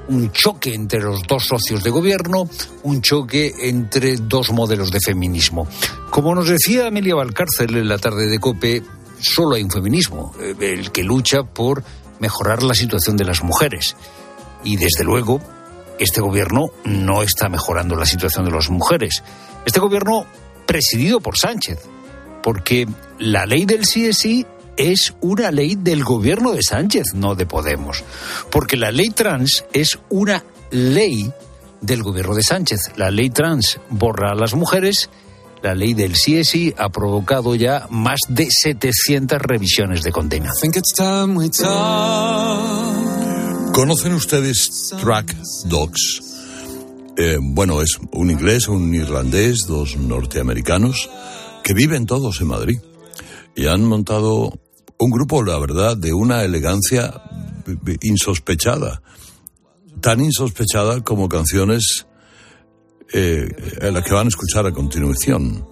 un choque entre los dos socios de gobierno, un choque entre dos modelos de feminismo. Como nos decía Amelia Valcárcel en la tarde de COPE, solo hay un feminismo, eh, el que lucha por mejorar la situación de las mujeres. Y desde luego, este gobierno no está mejorando la situación de las mujeres. Este gobierno presidido por Sánchez, porque la ley del sí es sí es una ley del gobierno de Sánchez, no de Podemos, porque la ley trans es una ley del gobierno de Sánchez. La ley trans borra a las mujeres, la ley del sí es sí ha provocado ya más de 700 revisiones de condena.
¿Conocen ustedes Track Dogs? Eh, bueno, es un inglés, un irlandés, dos norteamericanos que viven todos en Madrid y han montado un grupo, la verdad, de una elegancia insospechada, tan insospechada como canciones eh, las que van a escuchar a continuación.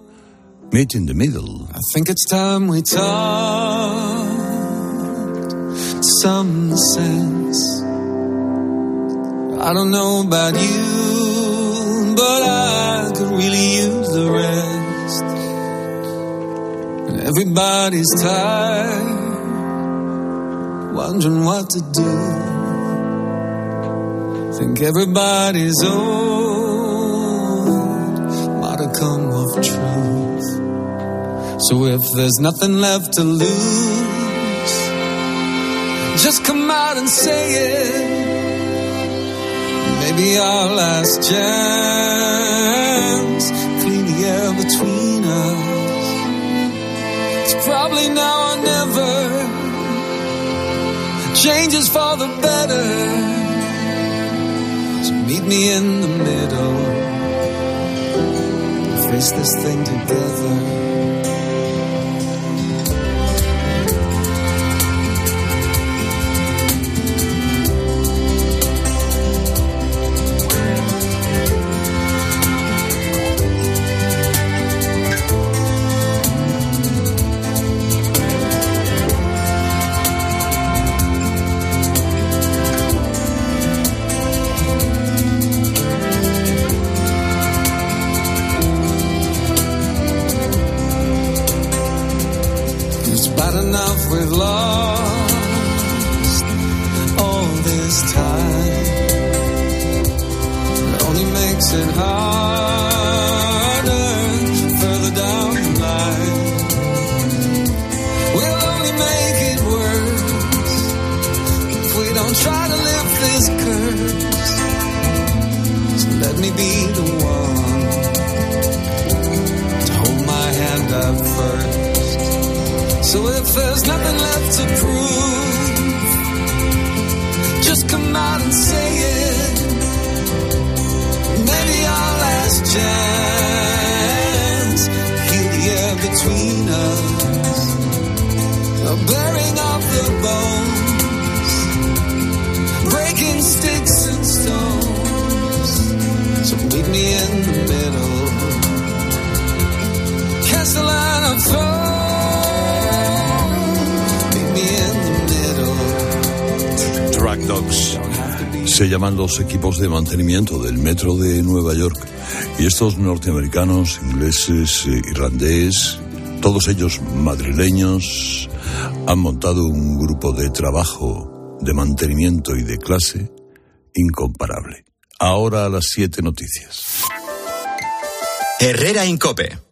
Meet in the Middle.
I think it's time we talk some sense. I don't know about you, but I could really use the rest. And everybody's tired, wondering what to do. Think everybody's old, modicum of truth. So if there's nothing left to lose, just come out and say it. Maybe our last chance. Clean the air between us. It's probably now or never. Changes for the better. So meet me in the middle. Face this thing together. love. Llaman los equipos de mantenimiento del metro de Nueva York. Y estos norteamericanos, ingleses, eh, irlandés, todos ellos madrileños, han montado un grupo de trabajo, de mantenimiento y de clase incomparable. Ahora a las siete noticias.
Herrera Incope.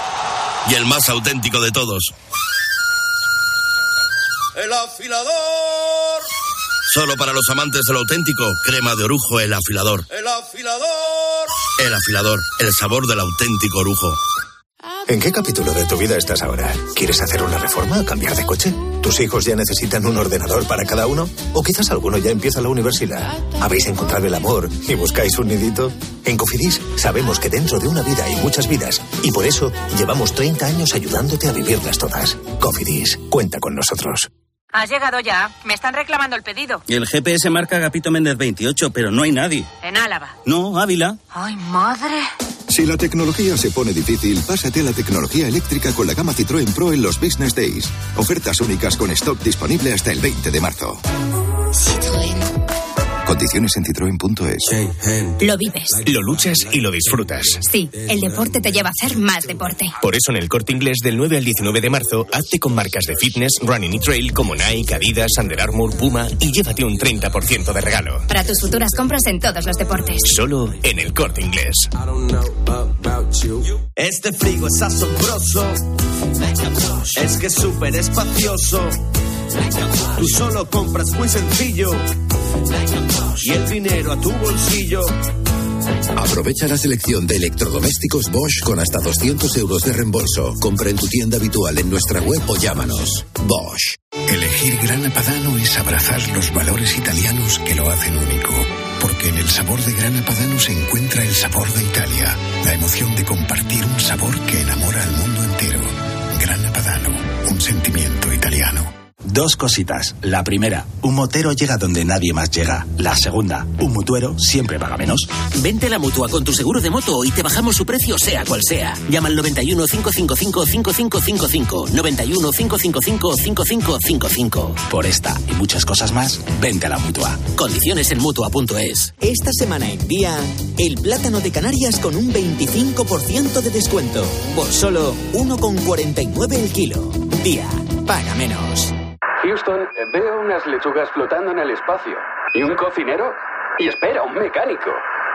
Y el más auténtico de todos. El afilador. Solo para los amantes del auténtico, crema de orujo, el afilador. El afilador. El afilador, el sabor del auténtico orujo.
¿En qué capítulo de tu vida estás ahora? ¿Quieres hacer una reforma o cambiar de coche? ¿Tus hijos ya necesitan un ordenador para cada uno? ¿O quizás alguno ya empieza la universidad? ¿Habéis encontrado el amor y buscáis un nidito? En Cofidis sabemos que dentro de una vida hay muchas vidas y por eso llevamos 30 años ayudándote a vivirlas todas. Cofidis, cuenta con nosotros.
Has llegado ya. Me están reclamando el pedido.
El GPS marca Agapito Méndez 28, pero no hay nadie.
En Álava.
No, Ávila.
¡Ay, madre!
Si la tecnología se pone difícil, pásate a la tecnología eléctrica con la gama Citroën Pro en los Business Days. Ofertas únicas con stock disponible hasta el 20 de marzo. Condiciones en citroen.es.
Lo vives.
Lo luchas y lo disfrutas.
Sí, el deporte te lleva a hacer más deporte.
Por eso en el corte inglés del 9 al 19 de marzo, hazte con marcas de fitness, running y trail como Nike, Adidas, Under Armour, Puma y llévate un 30% de regalo.
Para tus futuras compras en todos los deportes.
Solo en el corte inglés.
Este frigo es asombroso. Es que es súper espacioso. Tú solo compras muy sencillo. Y el dinero a tu bolsillo.
Aprovecha la selección de electrodomésticos Bosch con hasta 200 euros de reembolso. Compra en tu tienda habitual en nuestra web o llámanos. Bosch.
Elegir Grana Padano es abrazar los valores italianos que lo hacen único. Porque en el sabor de Grana Padano se encuentra el sabor de Italia, la emoción de compartir un sabor que enamora al mundo entero. Grana Padano, un sentimiento italiano.
Dos cositas. La primera, un motero llega donde nadie más llega. La segunda, un mutuero siempre paga menos.
Vente a la mutua con tu seguro de moto y te bajamos su precio sea cual sea. Llama al 91 555 5555. 91 555 5555.
Por esta y muchas cosas más, vente a la mutua.
Condiciones en mutua.es.
Esta semana en día, el plátano de Canarias con un 25% de descuento. Por solo 1,49 el kilo. Día, paga menos.
Veo unas lechugas flotando en el espacio. ¿Y un cocinero? Y espera, un mecánico.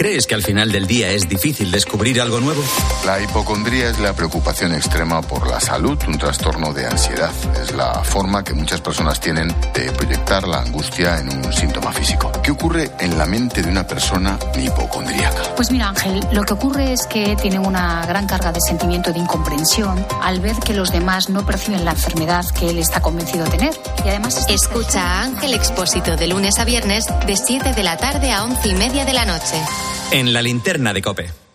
¿Crees que al final del día es difícil descubrir algo nuevo?
La hipocondría es la preocupación extrema por la salud, un trastorno de ansiedad. Es la forma que muchas personas tienen de proyectar la angustia en un síntoma físico. ¿Qué ocurre en la mente de una persona hipocondríaca?
Pues mira, Ángel, lo que ocurre es que tienen una gran carga de sentimiento de incomprensión al ver que los demás no perciben la enfermedad que él está convencido de tener. Y además...
Escucha a Ángel Expósito de lunes a viernes de 7 de la tarde a 11 y media de la noche.
En la linterna de Cope.